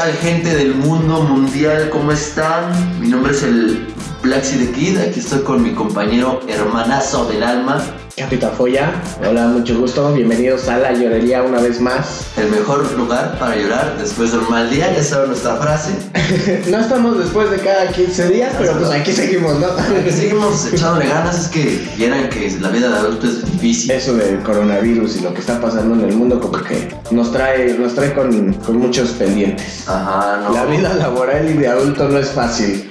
tal gente del mundo mundial? ¿Cómo están? Mi nombre es el Blacksy the Kid, aquí estoy con mi compañero hermanazo del alma, Capitán Foya, hola, mucho gusto, bienvenidos a la llorería una vez más. el mejor lugar para llorar después de un mal día, ya saben nuestra frase. no estamos después de cada 15 días, pero pues aquí seguimos, ¿no? Que seguimos echándole ganas, es que vieran que la vida de adulto es difícil. Eso del coronavirus y lo que está pasando en el mundo como que nos trae, nos trae con, con muchos pendientes. Ajá, no. La vida laboral y de adulto no es fácil.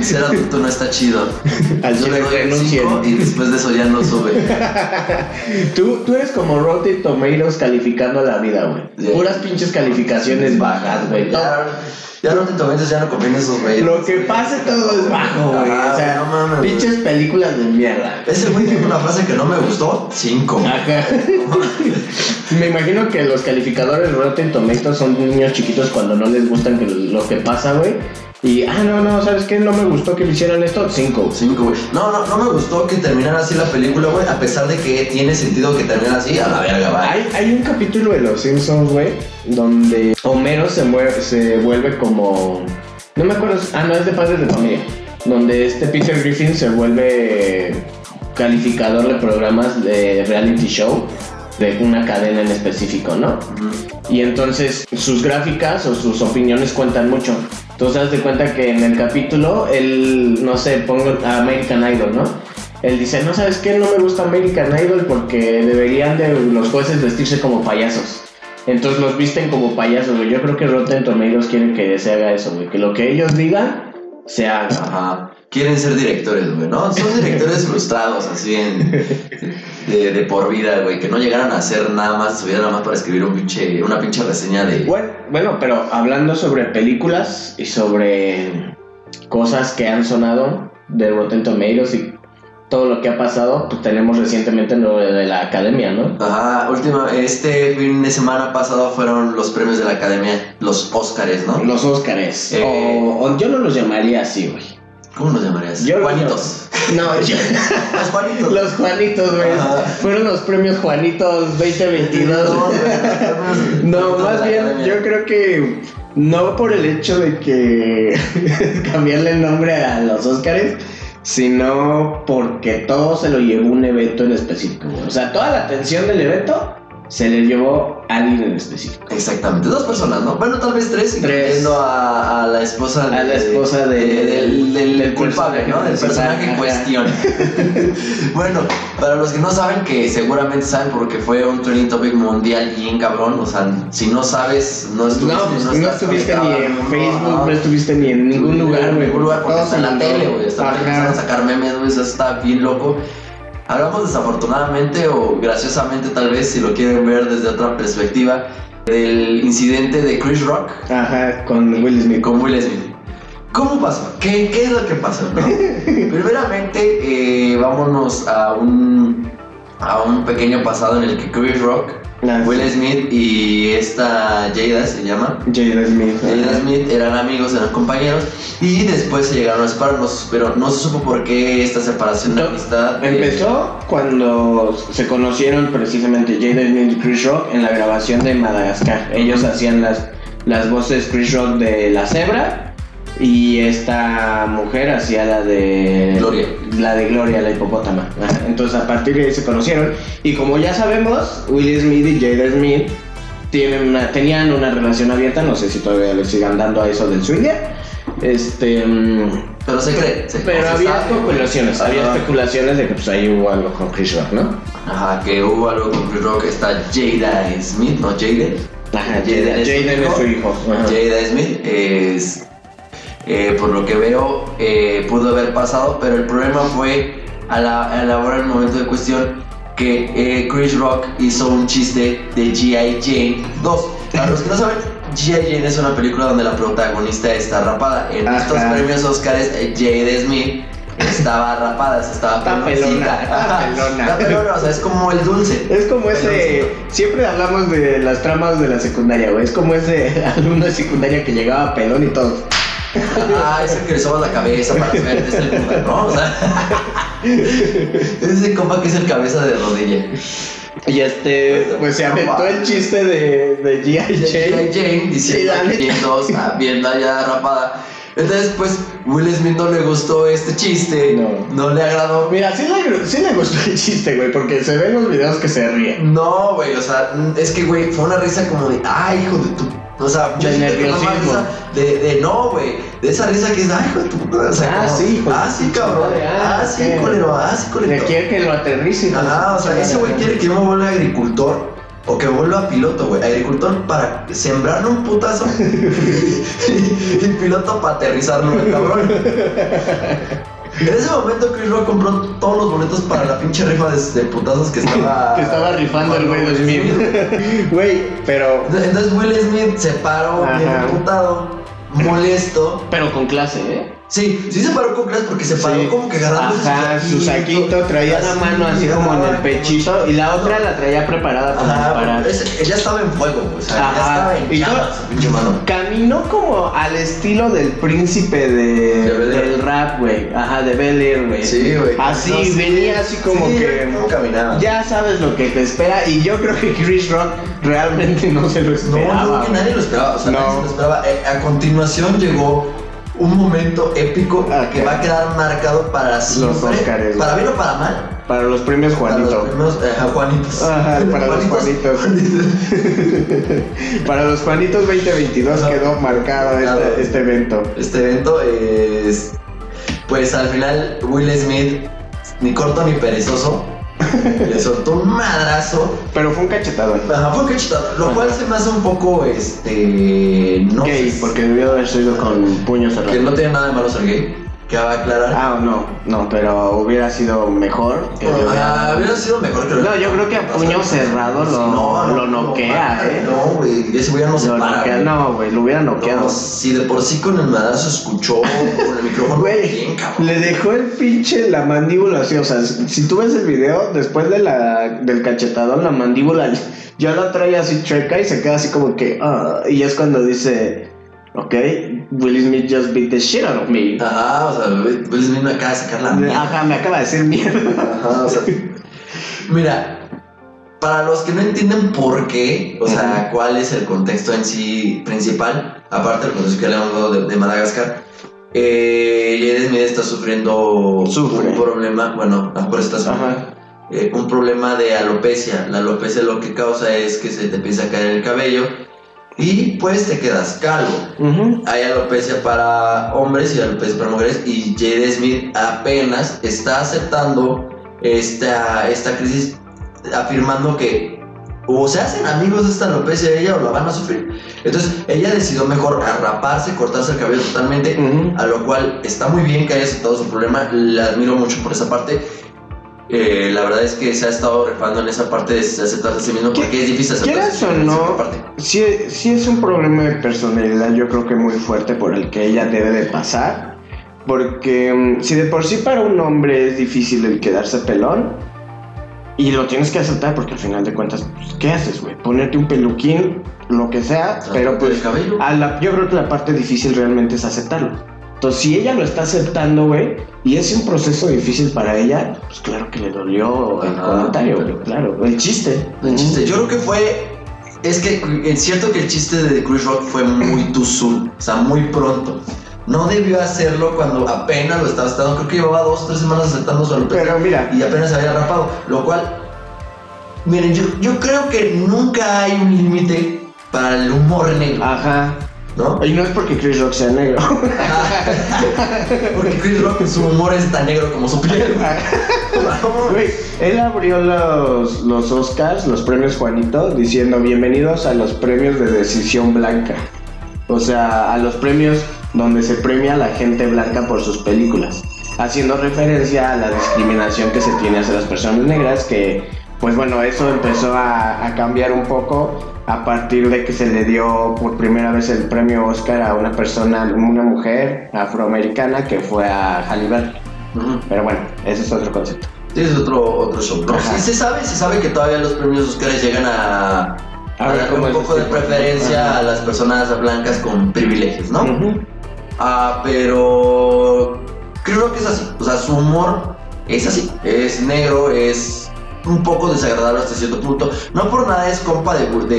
Ser adulto no está chido. Al Yo le doy cinco y después de eso ya no sube. Tú, tú eres como Rotten Tomatoes calificando la vida, güey. Puras pinches calificaciones bajas, güey. Ya, ya no te tomes, ya no conviene esos güeyes. Lo que pase todo es bajo, güey. O sea, no mames, pinches películas de mierda. Ese güey dijo una frase que no me gustó, 5. Ajá. Me imagino que los calificadores Rotten Tomatoes son niños chiquitos cuando no les gustan que lo que pasa, güey. Y, ah, no, no, ¿sabes qué? No me gustó que le hicieran esto. Cinco. 5, güey. No, no, no me gustó que terminara así la película, güey. A pesar de que tiene sentido que termine así, a la verga, va. Hay, hay un capítulo de Los Simpsons, güey, donde Homero se, mueve, se vuelve como... No me acuerdo, ah, no, es de Padres de Familia. Donde este Peter Griffin se vuelve calificador de programas de reality show de una cadena en específico, ¿no? Y entonces sus gráficas o sus opiniones cuentan mucho. Entonces haz de cuenta que en el capítulo, él, no sé, pongo a American Idol, ¿no? Él dice, no sabes qué, no me gusta American Idol porque deberían de los jueces vestirse como payasos. Entonces los visten como payasos, güey. Yo creo que Rotten Tomatoes quieren que se haga eso, güey. Que lo que ellos digan, se haga. Ajá. Quieren ser directores, güey, ¿no? Son directores frustrados, así en. De, de por vida, güey. Que no llegaran a hacer nada más, su vida nada más para escribir un pinche, una pinche reseña de. Bueno, bueno, pero hablando sobre películas y sobre cosas que han sonado de Rotten Tomatoes y todo lo que ha pasado, pues tenemos recientemente lo de la academia, ¿no? Ajá, última, este fin de semana pasado fueron los premios de la academia, los Óscares, ¿no? Los Óscares. Eh. O, o yo no los llamaría así, güey. ¿Cómo los llamarías? Yo Juanitos. No, yo- Los Juanitos. los Juanitos, güey. Fueron los premios Juanitos 2022. No, más bien yo creo que no por el hecho de que cambiarle el nombre a los Óscares, sino porque todo se lo llevó un evento en específico. O sea, toda la atención del evento se le llevó a alguien en específico. Exactamente, dos personas, ¿no? Bueno, tal vez tres, Tres. a, a la esposa A la esposa de- del, del del culpable, ¿no? Del personaje en cuestión. bueno, para los que no saben, que seguramente saben porque fue un trending topic mundial bien cabrón, o sea, si no sabes, no estuviste, No, pues no, estuviste ni en Facebook, no. no estuviste ni en ningún lugar, En güey. ningún lugar porque está en la el- tele, güey. Está Ajá. empezando a sacar memes, güey. Eso está bien loco. Hablamos desafortunadamente o graciosamente, tal vez, si lo quieren ver desde otra perspectiva, del incidente de Chris Rock Ajá, con Will Smith. con Will Smith. ¿Cómo pasó? ¿Qué, qué es lo que pasó? no? Primeramente, eh, vámonos a un, a un pequeño pasado en el que Chris Rock, Ah, Will Smith y esta Jada se llama. Jada Smith. Jada Smith eran amigos, eran compañeros y después se llegaron a separarnos, pero no se supo por qué esta separación de amistad. eh, Empezó cuando se conocieron precisamente Jada Smith y Chris Rock en la grabación de Madagascar. Ellos hacían las, las voces Chris Rock de la cebra y esta mujer hacía la de Gloria. La de Gloria, la hipopótama. Entonces a partir de ahí se conocieron y como ya sabemos, Will Smith y Jada Smith tienen una, tenían una relación abierta, no sé si todavía le sigan dando a eso del swinger. Este, mm, Pero se cree. se- pero había sabe. especulaciones, había Ajá. especulaciones de que pues ahí hubo algo con Chris Rock, ¿no? Ajá, que hubo algo con Chris Rock. Está Jada Smith, no Jaden. Ajá, Jaden Jaden, es su hijo. es su hijo. Ajá. Jada Smith es, eh, por lo que veo, eh, pudo haber pasado, pero el problema fue a la, a la hora del momento de cuestión que eh, Chris Rock hizo un chiste de G.I. Jane 2. Para los que no saben, G.I. Jane es una película donde la protagonista está rapada. En Ajá. estos premios Oscars, Jada Smith estaba rapada, estaba Está pelona, está pelona. Está pelona, o sea, es como el dulce. Es como ese. Peloncito. Siempre hablamos de las tramas de la secundaria, güey. Es como ese alumno de secundaria que llegaba pelón y todo. Ah, es el que le sobas la cabeza para verte, es el compa, ¿no? O sea, ese compa que es el cabeza de rodilla. Y este, pues se aventó el chiste de, de G.I. Jane. G.I. Jane diciendo, Sí, viendo, o sea, viendo allá rapada. Entonces, pues, Will Smith no le gustó este chiste, No. no, le agradó. Mira, sí le, sí le gustó el chiste, güey, porque se ven los videos que se ríen. No, güey, o sea, es que, güey, fue una risa como de, ay, hijo de tu. O sea, yo De que de, de no, güey, de esa risa que es, ay, de tu. puta", O sea, Ah, como, sí, de Ah, sí, cabrón. madre, ah, Ah, sí, ok. culero, ah, sí, Le culero. quiere que lo aterrice. de Ajá, o sea, ese güey quiere que yo me vuelva agricultor. O que vuelva piloto, güey. Agricultor para sembrarle un putazo. y piloto para aterrizarlo, güey, cabrón. En ese momento Chris Rock compró todos los boletos para la pinche rifa de, de putazos que estaba... Que estaba rifando el güey de Will Smith. Güey, pero. Entonces Will Smith se paró bien Ajá. emputado, molesto. Pero con clase, ¿eh? Sí, sí se paró con clase porque se paró Sí. como que agarrando Ajá, su saquito, traía así, mano así como en el pechito y la otra la traía preparada para Ajá, disparar. ese- ella estaba en fuego, o sea, Ajá. estaba en pinche mano. Caminó como al estilo del príncipe de, De del rap, güey. Ajá, de Bel Air, güey. Sí, güey. Así, No, sí. venía así como Sí, que. ¿Cómo caminaba? Ya sabes lo que te espera. Y yo creo que Chris Rock realmente no se lo No, esperaba. yo creo que nadie lo esperaba, o sea, No. nadie se lo esperaba. Eh, a continuación llegó un momento épico Ah, que va a quedar marcado para siempre. Óscares, para bien o para mal. Para los premios Para los Juanito. eh, Juanitos. Ajá, para los Juanitos. Para los Juanitos 2022 Ajá. quedó marcado Claro. este, este evento. Este evento es. Pues al final, Will Smith, ni corto ni perezoso, le soltó un madrazo. Pero fue un cachetado. Ajá, fue cachetado, lo cual se me hace un poco, este. No Gay, sé, porque debió haber sido con puños Que cerrados. no tiene nada de malo ser gay. Que va a aclarar. Ah, no, no, pero hubiera sido mejor que Ah, hubiera- hubiera sido mejor que lo No, yo creo que a puño cerrado lo- lo noquea, para, ¿eh? No, güey, ese ya no se Lo para. noquea- no, güey, lo hubiera noqueado. No, si de por sí con el madrazo escuchó con el micrófono Güey, le dejó el pinche la mandíbula así, o sea, si tú ves el video, después de la, del cachetadón, la mandíbula ya la trae así chueca y se queda así como que, ah, y es cuando dice, ok, Will Smith just beat the shit out of me. Ajá, o sea, Will Smith me acaba de sacar la mierda. Ajá, me acaba de decir mierda. Ajá, o sea. Mira, para los que no entienden por qué, o sea, cuál es el contexto en sí principal, aparte del contexto que le hemos dado de, de Madagascar, eh, Jaden Smith está sufriendo Sufre. un problema, bueno, mejor está sufriendo, eh, un problema de alopecia. La alopecia lo que causa es que se te empieza a caer el cabello y pues te quedas calvo. Hay alopecia para hombres y alopecia para mujeres y Jade Smith apenas está aceptando esta, esta crisis afirmando que o se hacen amigos de esta alopecia de ella o la van a sufrir. Entonces ella decidió mejor arraparse, cortarse el cabello totalmente, a lo cual está muy bien que haya aceptado su problema, la admiro mucho por esa parte. Eh, la verdad es que se ha estado refando en esa parte de aceptarse a sí mismo porque es difícil aceptarse o no. Sí, sí es un problema de personalidad, yo creo que muy fuerte por el que ella debe de pasar. Porque mm, si de por sí para un hombre es difícil el quedarse pelón, y lo tienes que aceptar porque al final de cuentas, pues, ¿qué haces, güey? Ponerte un peluquín, lo que sea, pero pues a la- yo creo que la parte difícil realmente es aceptarlo. Entonces, si ella lo está aceptando, güey, y es un proceso difícil para ella, pues claro que le dolió el comentario, pero- güey, claro, el chiste. El chiste, yo creo que fue. Es que es cierto que el chiste de Chris Rock fue muy too soon, o sea, muy pronto. No debió hacerlo cuando apenas lo estaba aceptando. Creo que llevaba dos o tres semanas aceptando su alopecia Pero mira, y apenas se había rapado. Lo cual, miren, yo, yo creo que nunca hay un límite para el humor negro, ajá. ¿No? Y no es porque Chris Rock sea negro. Porque Chris Rock, su humor es tan negro como su piel. Güey, él abrió los, los Oscars, los premios Juanito, diciendo bienvenidos a los premios de decisión blanca. O sea, a los premios donde se premia a la gente blanca por sus películas. Haciendo referencia a la discriminación que se tiene hacia las personas negras, que pues bueno, eso empezó a, a cambiar un poco a partir de que se le dio por primera vez el premio Oscar a una persona, una mujer afroamericana que fue a Halle Berry. Pero bueno, ese es otro concepto. Sí, es otro, otro show. No, sí, se sabe, se sabe que todavía los premios Oscars llegan a, A a ver cómo un poco de preferencia Ajá. a las personas blancas con privilegios, ¿no? Ujú. Ah, pero creo que es así. O sea, su humor es así. Es negro, es un poco desagradable hasta cierto punto. No por nada es compa de, de,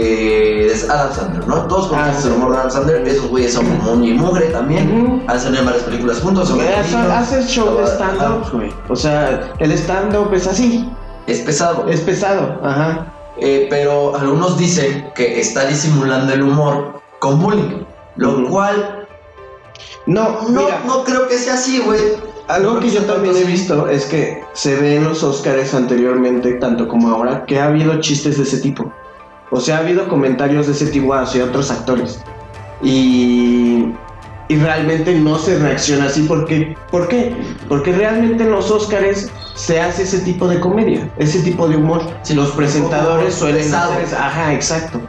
de Adam Sandler, ¿no? Todos Ah, conocemos sí. el humor de Adam Sandler. Esos güeyes son muy mugre también. Han salido en varias películas juntos. hace-. Haces show de Ajá. stand-up, güey. O sea, el stand-up es así, Es pesado. es pesado, ajá. Eh, pero algunos dicen que está disimulando el humor con bullying. Lo cual No, no, mira, no creo que sea así, güey. Algo que yo también he visto es que se ve en los Oscars anteriormente, tanto como ahora, que ha habido chistes de ese tipo. O sea, ha habido comentarios de ese tipo hacia otros actores. Y, y realmente no se reacciona así. porque ¿Por qué? Porque realmente en los Oscars se hace ese tipo de comedia, ese tipo de humor. Sí, los presentadores suelen hacer. Ajá, exacto.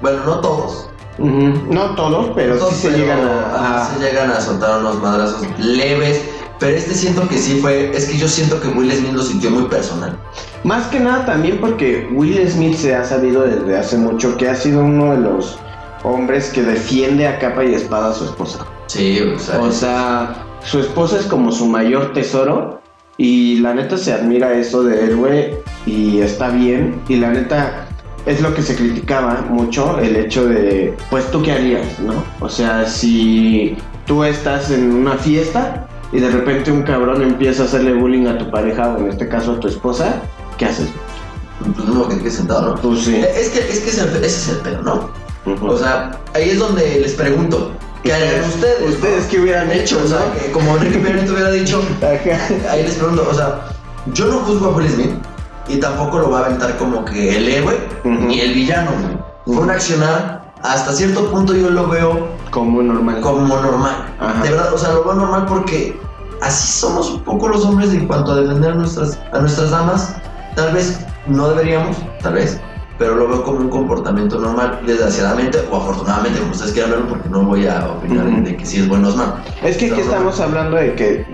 Bueno, no todos. Ujú. No todos, pero Todos, sí se pero, llegan a... a- se llegan a soltar unos madrazos leves. Pero este siento que sí fue. Es que yo siento que Will Smith lo sintió muy personal. Más que nada también porque Will Smith se ha sabido desde hace mucho que ha sido uno de los hombres que defiende a capa y espada a su esposa. Sí, o sea. O sea, su esposa es como su mayor tesoro y la neta se admira eso de él, güey, y está bien. Y la neta es lo que se criticaba mucho, el hecho de, pues tú qué harías, ¿no? O sea, si tú estás en una fiesta y de repente un cabrón empieza a hacerle bullying a tu pareja o en este caso a tu esposa, ¿qué haces? pues no que te quedes sentado, ¿no? Pues sí. Es que, es que es el- ese es el pedo, ¿no? Ujú. O sea, ahí es donde les pregunto, ¿qué harían ustedes? no? ¿Ustedes qué hubieran hecho, hecho, o sea, no? que como Perry te hubiera dicho, ahí les pregunto, o sea, yo no juzgo a Will Smith y tampoco lo va a aventar como que el héroe Ujú. ni el villano. güey. Fue un accionar, hasta cierto punto yo lo veo Como normal. como normal. Ajá. De verdad, o sea, lo veo normal porque así somos un poco los hombres en cuanto a defender a nuestras, a nuestras damas. Tal vez no deberíamos, tal vez, pero lo veo como un comportamiento normal, desgraciadamente o afortunadamente, como ustedes quieran verlo, porque no voy a opinar Ujú. de que si es bueno o es malo. Es que aquí estamos hablando de que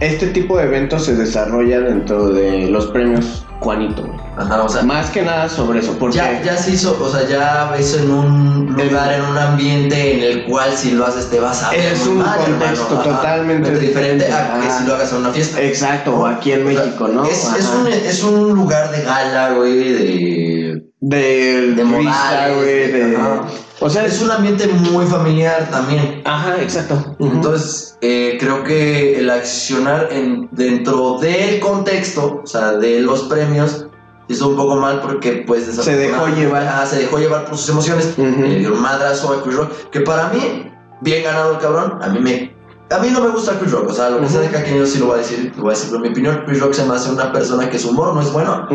este tipo de eventos se desarrolla dentro de los premios Juanito. güey. Ajá, o sea, Más que nada sobre eso, porque ya, ya se hizo, o sea, ya eso en un lugar, en un ambiente en el cual si lo haces te vas a ver Es un mal, contexto hermano. Ajá. totalmente Es diferente a que diferente. si lo hagas en una fiesta. exacto, o aquí en O sea, México, ¿no? Es, es Ajá. un, es un lugar de gala, güey, de... de de modales, güey, de- de ajá. O sea, Es un ambiente muy familiar también. ajá, exacto. Entonces, eh, creo que el accionar en, dentro del contexto, o sea, de los premios, hizo un poco mal porque, pues, Se dejó llevar. Ah, se dejó llevar por sus emociones. Ujú. Le dio un madrazo a Chris Rock, que para mí, bien ganado el cabrón, a mí me... A mí no me gusta Chris Rock, o sea, lo que sea de cada quien yo sí lo voy a decir, lo voy a decir por mi opinión. Chris Rock se me hace una persona que su humor no es bueno.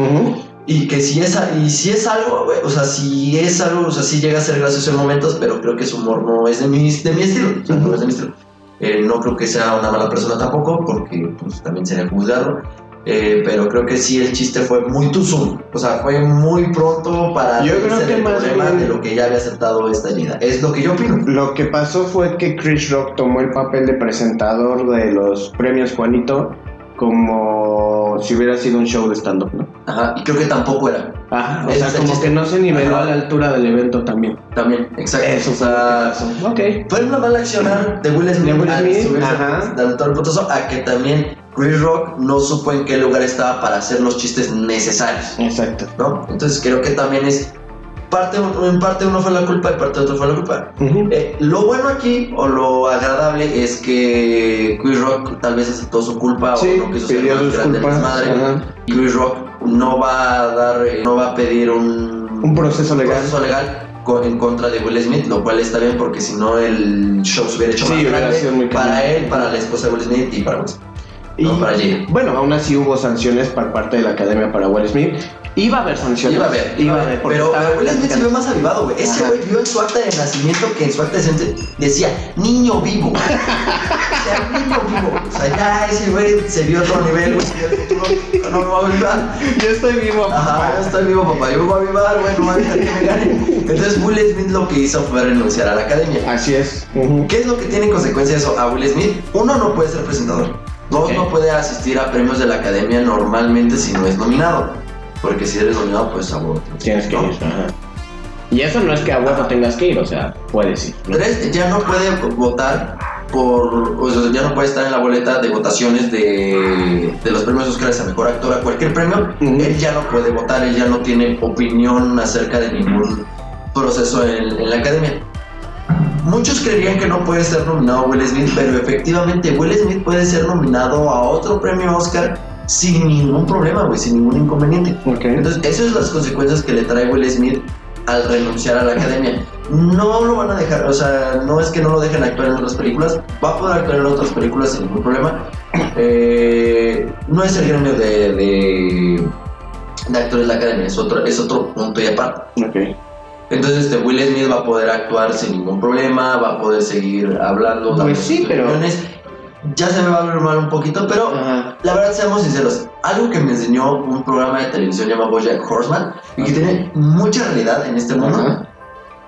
Y que si es, y si es algo, güey, o sea, si es algo, o sea, sí llega a ser gracioso en momentos, pero creo que su humor no es de mi, de mi estilo, o sea, no es de mi estilo. Eh, no creo que sea una mala persona tampoco, porque pues también sería juzgarlo. Eh, pero creo que sí el chiste fue muy soon. O sea, fue muy pronto para Yo creo que del más problema bien- de lo que ya había aceptado esta herida. Es lo que yo opino. Lo que pasó fue que Chris Rock tomó el papel de presentador de los premios Juanito como si hubiera sido un show de stand-up, ¿no? Ajá, y creo que tampoco era. Ajá, o Ese sea, como chiste. que no se niveló Ajá. a la altura del evento también. También, exacto. Eso o sea. Ok. Fue una mala accionar de Will Smith, De Will Smith, ajá. dando todo el putazo, a que también Chris Rock no supo en qué lugar estaba para hacer los chistes necesarios, Exacto. ¿no? Entonces creo que también es parte, en parte uno fue la culpa y parte otro fue la culpa. Ujú. Eh, lo bueno aquí, o lo agradable, es que Chris Rock tal vez aceptó su culpa Sí, o no quiso ser más grande desmadre. Y Chris Rock no va a dar, eh, no va a pedir un, Un proceso legal. proceso legal en contra de Will Smith, lo cual está bien porque si no el show se hubiera hecho Sí, más grande para él, para la esposa de Will Smith y para Will Smith. Y No, para bueno, aún así hubo sanciones por parte de la academia para Will Smith. Iba a haber sanciones. Iba a ver, Iba a haber. pero Will Smith se vio más avivado, güey. Ese güey vio en su acta de nacimiento que en su acta de nacimiento decía niño vivo. o sea, niño vivo. O sea, ya ese güey se vio a otro nivel, güey. futuro, No me va a avivar. Yo estoy vivo. Ajá, yo estoy vivo, papá. Yo me voy a avivar, güey. No voy a dejar que me ganen. Entonces, Will Smith lo que hizo fue renunciar a la academia. Así es. Ujú. ¿Qué es lo que tiene en consecuencia eso a Will Smith? Uno, no puede ser presentador. Dos, Ok. no puede asistir a premios de la academia normalmente si no es nominado. Porque si eres nominado, pues a huevo Tienes que ir. Ajá. Y eso no es que a huevo tengas que ir, o sea, puedes ir. ¿no? Tres, ya no puede votar por, o sea, ya no puede estar en la boleta de votaciones de, de los premios Oscars a mejor actor a cualquier premio. Él ya no puede votar, él ya no tiene opinión acerca de ningún proceso en, en la academia. Muchos creerían que no puede ser nominado Will Smith, pero efectivamente Will Smith puede ser nominado a otro premio Oscar sin ningún problema, güey, sin ningún inconveniente. Ok. Entonces, esas son las consecuencias que le trae Will Smith al renunciar a la academia. No lo van a dejar, o sea, no es que no lo dejen actuar en otras películas, va a poder actuar en otras películas sin ningún problema. Eh, no es el gremio de, de, de actores de la academia, es otro, es otro punto y aparte. Ok. Entonces, este, Will Smith va a poder actuar sin ningún problema, va a poder seguir hablando, dando Pues sí, pero- opiniones. Ya se me va a ver mal un poquito, pero Ajá. la verdad, seamos sinceros, algo que me enseñó un programa de televisión llamado Bojack Horseman y que tiene mucha realidad en este mundo,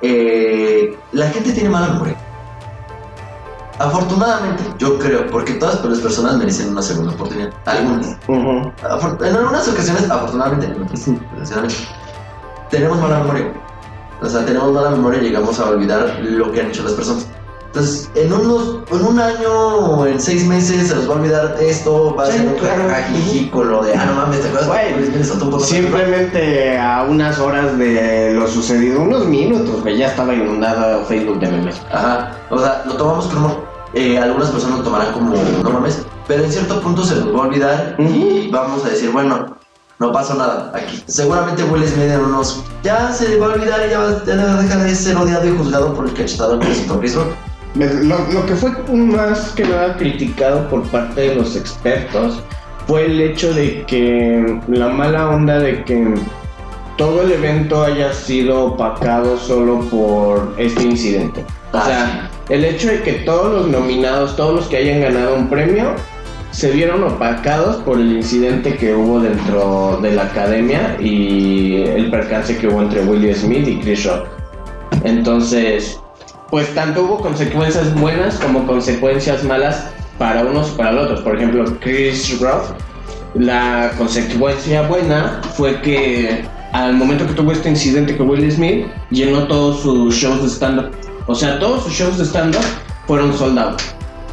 eh, la gente tiene mala memoria. Afortunadamente, yo creo, porque todas las personas merecen una segunda oportunidad. Algunas. Ujú. Afor- En algunas ocasiones, afortunadamente, en otras, desgraciadamente, tenemos mala memoria. O sea, tenemos mala memoria y llegamos a olvidar lo que han hecho las personas. Entonces, en, unos, en un año o en seis meses se nos va a olvidar esto, va a Sí, ser un claro. con lo de, ah, no mames, ¿te acuerdas? Poco de- Simplemente a unas horas de lo sucedido, unos minutos, güey, ya estaba inundado Facebook de memes. Ajá, o sea, lo tomamos como, eh, algunas personas lo tomarán como, no mames, pero en cierto punto se nos va a olvidar y vamos a decir, bueno, no pasó nada aquí. Seguramente Will Smith en unos, ya se va a olvidar y ya va ya dejar de ser odiado y juzgado por el cachetado que Chris Rock. Lo, lo que fue más que nada criticado por parte de los expertos fue el hecho de que la mala onda de que todo el evento haya sido opacado solo por este incidente. O Ah, sea, el hecho de que todos los nominados, todos los que hayan ganado un premio, se vieron opacados por el incidente que hubo dentro de la academia y el percance que hubo entre Will Smith y Chris Rock. Entonces, pues tanto hubo consecuencias buenas como consecuencias malas para unos y para los otros. Por ejemplo, Chris Rock, la consecuencia buena fue que al momento que tuvo este incidente con Will Smith, llenó todos sus shows de stand-up. O sea, todos sus shows de stand-up fueron sold out.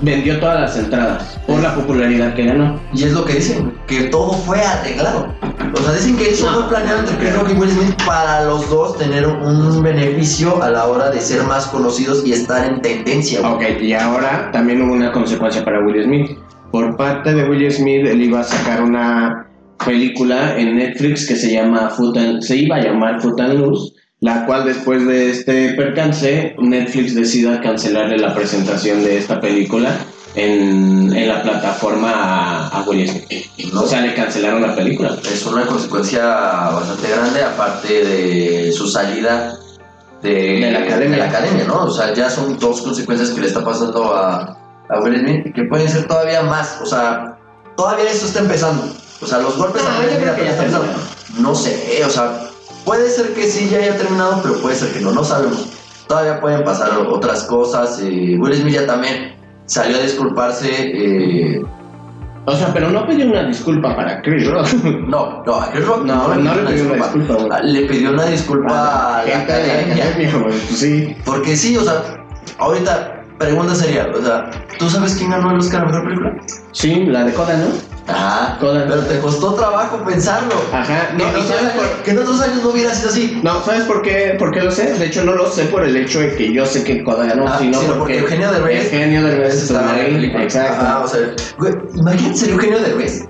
Vendió todas las entradas por la popularidad que ganó. Y es lo que dicen, que todo fue arreglado. O sea, dicen que eso No. fue planeado entre Chris Rock y Will Smith para los dos tener un beneficio a la hora de ser más conocidos y estar en tendencia. güey. Ok, y ahora también hubo una consecuencia para Will Smith. Por parte de Will Smith, él iba a sacar una película en Netflix que se llama Foot and- se iba a llamar Foot and Loose, la cual después de este percance, Netflix decida cancelarle la presentación de esta película en, en la plataforma a, a Will Smith. No. O sea, le cancelaron la película. Es una consecuencia bastante grande, aparte de su salida de, De la academia. de la academia, ¿no? O sea, ya son dos consecuencias que le está pasando a, a Will Smith que pueden ser todavía más. O sea, todavía esto está empezando. O sea, los golpes No, a Will Smith ya terminó. empezando. No sé, o sea, puede ser que sí ya haya terminado, pero puede ser que no, no sabemos. Todavía pueden pasar otras cosas. eh, Will Smith ya también salió a disculparse. eh, O sea, pero no pidió una disculpa para Chris Rock. no, no, a Chris Rock No, no le pidió una disculpa. Ah, Le pidió una disculpa a la Gente de la academia. pues sí. Porque sí, o sea, ahorita, pregunta sería, o sea, ¿tú sabes quién ganó el Oscar a Mejor Película? Sí, la de Coda, ¿no? Coda. pero te costó trabajo pensarlo. Ajá, Que no, en ¿y otros sabes años- por- que en otros años no hubiera sido así. No, ¿sabes por qué, por qué lo sé? De hecho, no lo sé por el hecho de que yo sé que Coda ganó, Ah, sino sino porque, porque Eugenio Derbez- Eugenio Derbez estaba en la ahí. película. Exacto. Ajá, o sea, güey, imagínate ser Eugenio Derbez,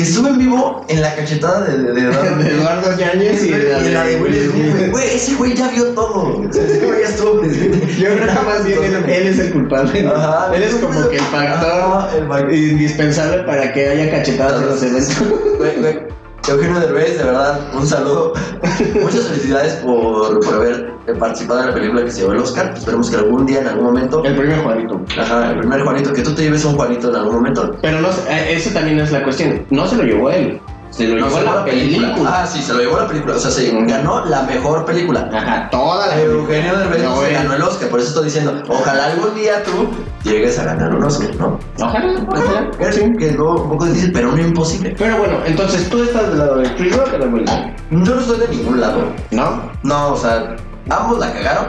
que estuvo en vivo en la cachetada de, de, de, de Eduardo Yáñez y, y la de Will Smith, güey. Ese güey ya vio todo. Ese güey ya estuvo presente. Yo creo que más bien él, él es el culpable. ¿no? Ajá, él es como que el factor Ajá, el factor. indispensable para que haya cachetadas en los eventos. Güey, güey, Eugenio Derbez, de verdad, un saludo. Muchas felicidades por, por haber participado en la película que se llevó el Oscar. Esperemos que algún día, en algún momento. El primer Juanito. Ajá, el primer Juanito, que tú te lleves un Juanito en algún momento. Pero no eh, eso también es la cuestión. No se lo llevó él, se lo llevó la película. Ah, sí, se lo llevó la película. O sea, se ganó la mejor película. Ajá, toda la Eugenio Derbez no se ganó el Oscar, por eso estoy diciendo, ojalá algún día tú llegues a ganar un Oscar, ¿no? Ojalá, ojalá. Sí. que es algo un poco difícil, pero no imposible. Pero bueno, entonces tú estás del lado de Chris Rock o de Will Smith? Yo no estoy de ningún lado. ¿No? No, o sea, ambos la cagaron,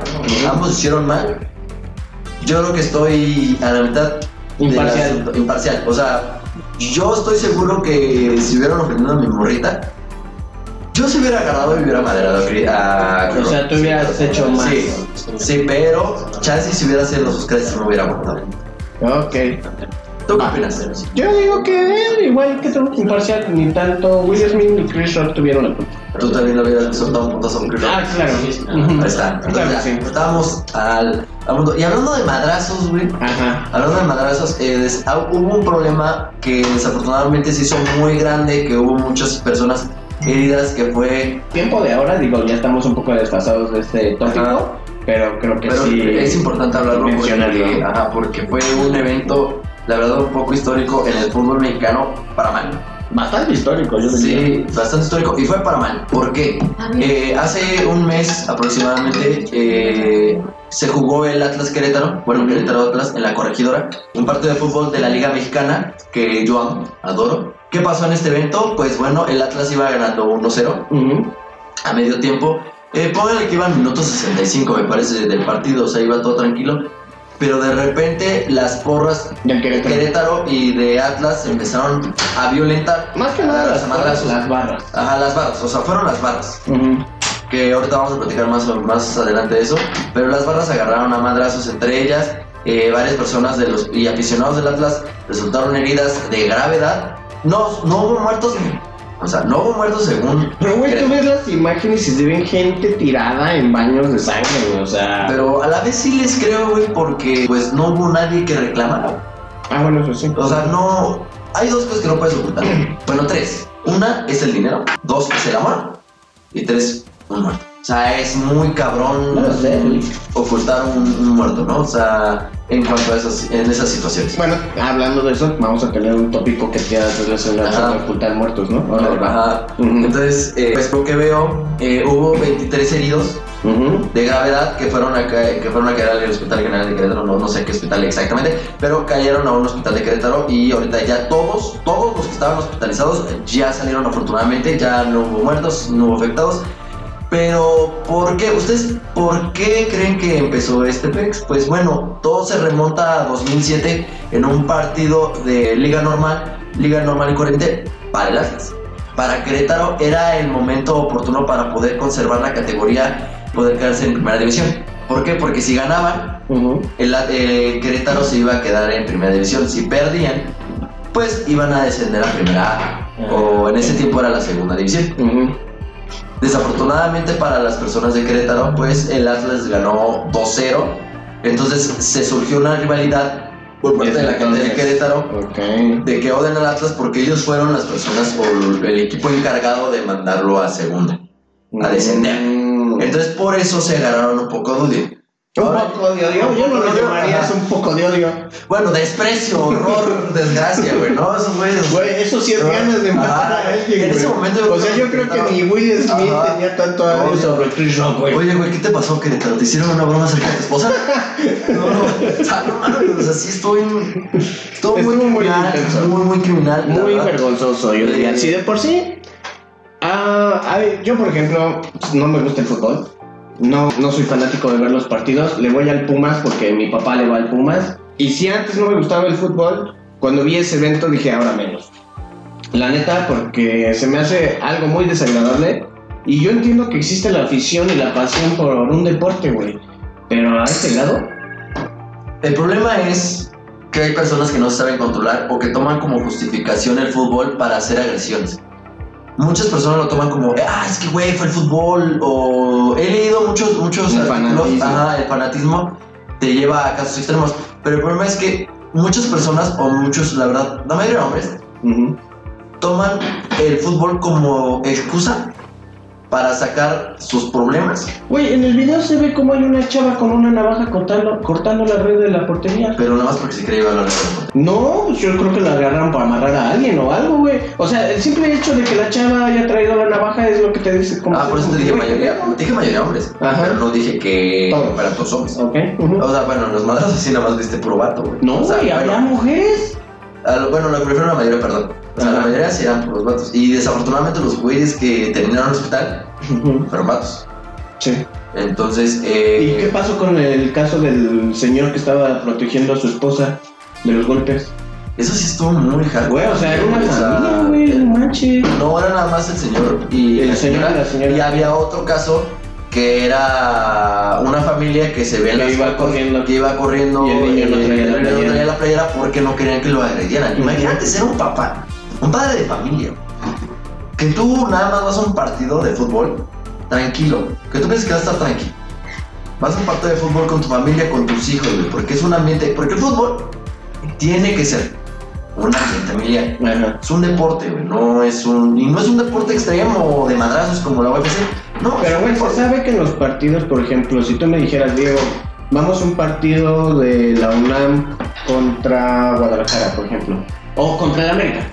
ambos hicieron mal. yo creo que estoy a la mitad. del Imparcial. asunto, imparcial. O sea, yo estoy seguro que si hubieran ofendido a mi morrita, yo se hubiera agarrado y hubiera maderado a. O sea, tú hubieras hecho más. Sí, sí, pero chance si hubiera sido los Oscars no hubiera votado. Ok. ¿Tú qué opinas? Yo digo que eh, igual que tú, imparcial, ni tanto Will Smith ni Chris Rock tuvieron la culpa. Tú también lo hubieras soltado un Rock. Ah, claro. Ahí está. Entonces, Claro, ya, sí. Estábamos al, al mundo. Y hablando de madrazos, güey. Ajá. Hablando de madrazos, eh, des- ah, hubo un problema que desafortunadamente se hizo muy grande, que hubo muchas personas heridas, que fue... Tiempo de ahora, digo, ya estamos un poco desfasados de este tópico, Ajá. pero creo que Pero sí. es importante hablarlo porque, ajá, porque fue un evento, la verdad, un poco histórico en el fútbol mexicano para mal. Bastante histórico, yo diría. Sí, bastante histórico. Y fue para mal. ¿Por qué? Eh, hace un mes aproximadamente eh, se jugó el Atlas Querétaro, bueno, Querétaro Atlas en la corregidora, un partido de fútbol de la Liga Mexicana que yo amo, adoro. ¿Qué pasó en este evento? Pues bueno, el Atlas iba ganando 1-0 Ujú. a medio tiempo. Eh, póngale que iban minutos 65, me parece, del partido, o sea, iba todo tranquilo. Pero de repente las porras Del de Querétaro. Querétaro y de Atlas empezaron a violentar. Más que nada las barras. madrazos. Las barras. Ajá, las barras, o sea, fueron las barras. Ujú. Que ahorita vamos a platicar más, más adelante de eso. Pero las barras agarraron a madrazos entre ellas. eh, varias personas de los, y aficionados del Atlas resultaron heridas de gravedad. No, no hubo muertos. O sea, no hubo muertos según. Pero, güey, tú ves las imágenes y se ven gente tirada en baños de sangre, güey, o sea... Pero a la vez sí les creo, güey, porque pues no hubo nadie que reclamara. Ah, bueno, eso sí. O sea, no. Hay dos cosas que no puedes ocultar. Bueno, tres. Una es el dinero. Dos es el amor. Y tres, un muerto. O sea, es muy cabrón No sé, ocultar un, un muerto, ¿no? O sea, en cuanto a esas, en esas situaciones. Bueno, hablando de eso, vamos a tener un tópico que queda relacionado con ocultar muertos, ¿no? Ahora. Ajá. Entonces, eh, pues lo que veo, eh, hubo 23 heridos Ujú. de gravedad que fueron a, que fueron a caer al Hospital General de Querétaro, no, no sé qué hospital exactamente, pero cayeron a un hospital de Querétaro y ahorita ya todos, todos los que estaban hospitalizados ya salieron afortunadamente, ya no hubo muertos, no hubo afectados. Pero, ¿por qué? ¿Ustedes por qué creen que empezó este PEX? Pues bueno, todo se remonta a 2007 en un partido de Liga Normal, Liga Normal y Corriente para el Atlas. Para Querétaro era el momento oportuno para poder conservar la categoría, poder quedarse en primera división. ¿Por qué? Porque si ganaban, el, eh, Querétaro se iba a quedar en primera división. Si perdían, pues iban a descender a primera A. O en ese tiempo era la segunda división. Ujú. Desafortunadamente para las personas de Querétaro, pues el Atlas ganó 2-0. Entonces se surgió una rivalidad por parte de la gente de Querétaro de que odian al Atlas porque ellos fueron las personas o el equipo encargado de mandarlo a segunda. A descender. Mm. Entonces por eso se agarraron un poco de odio. Un poco de odio. Yo no lo llamaría un poco de odio. Bueno, desprecio, horror, desgracia, güey, ¿no? Esos güeyes. Güey, eso sí es ganas de matar Ajá. a alguien. En ese güey. momento O sea, yo que creo que ni Will Smith tenía tanto odio sobre Chris Rock, güey. Oye, güey, ¿qué te pasó, Querétaro? ¿Te hicieron una broma acerca de tu esposa? No, no, o sea, no mames, o sea, sí estuvo, en- estuvo muy criminal, muy, muy criminal. Muy vergonzoso, yo diría. Si de por sí. ah, a ver, yo, por ejemplo, no me gusta el fútbol. No, no soy fanático de ver los partidos. Le voy al Pumas porque mi papá le va al Pumas. Y si antes no me gustaba el fútbol, cuando vi ese evento dije ahora menos. La neta, porque se me hace algo muy desagradable. Y yo entiendo que existe la afición y la pasión por un deporte, güey. Pero a este grado, El problema es que hay personas que no saben controlar o que toman como justificación el fútbol para hacer agresiones. Muchas personas lo toman como, ah, es que güey, fue el fútbol. O he leído muchos, muchos El artículos, fanatismo. ajá, el fanatismo te lleva a casos extremos. Pero el problema es que muchas personas, o muchos, la verdad, la mayoría de hombres, toman el fútbol como excusa para sacar sus problemas. Güey, en el video se ve como hay una chava con una navaja cortando, cortando la red de la portería. Pero nada más porque se cree hablar de fútbol. No, pues yo creo que la agarran para amarrar a alguien o algo, güey. O sea, el simple hecho de que la chava haya traído la navaja es lo que te dice. como Ah, por eso te dije mayoría. Dije mayoría hombres. Ajá. Pero no dije que fueran todos hombres. Ok. O sea, bueno, los madrazos así nada más viste puro vato, güey. No, o sea, güey, había bueno, mujeres. bueno, lo prefiero la mayoría, perdón. O sea, la mayoría sí eran puros vatos. Y desafortunadamente los güeyes que terminaron en el hospital fueron vatos. Sí. Entonces, eh, ¿Y qué pasó con el caso del señor que estaba protegiendo a su esposa de los golpes? eso sí estuvo muy hardcore. Güey, o sea, era una O sea, familia, güey, no manches. No, era nada más el señor y El la señor y señora. la señora. Y había otro caso que era una familia que se ve Que iba fotos, corriendo. que iba corriendo Y el niño no eh, traía la el niño no playera. traía la playera porque no querían que lo agredieran. Imagínate ser un papá, un padre de familia, que tú nada más vas a un partido de fútbol tranquilo, que tú piensas que vas a estar tranquilo. Vas a un partido de fútbol con tu familia, con tus hijos, güey, porque es un ambiente, porque el fútbol tiene que ser un ambiente familiar. Ajá. Es un deporte, güey, no es un. Y no es un deporte extremo de madrazos como la UFC. No, Pero, güey, se deporte. sabe que en los partidos, por ejemplo, si tú me dijeras, Diego, vamos a un partido de la UNAM contra Guadalajara, por ejemplo, o contra el América,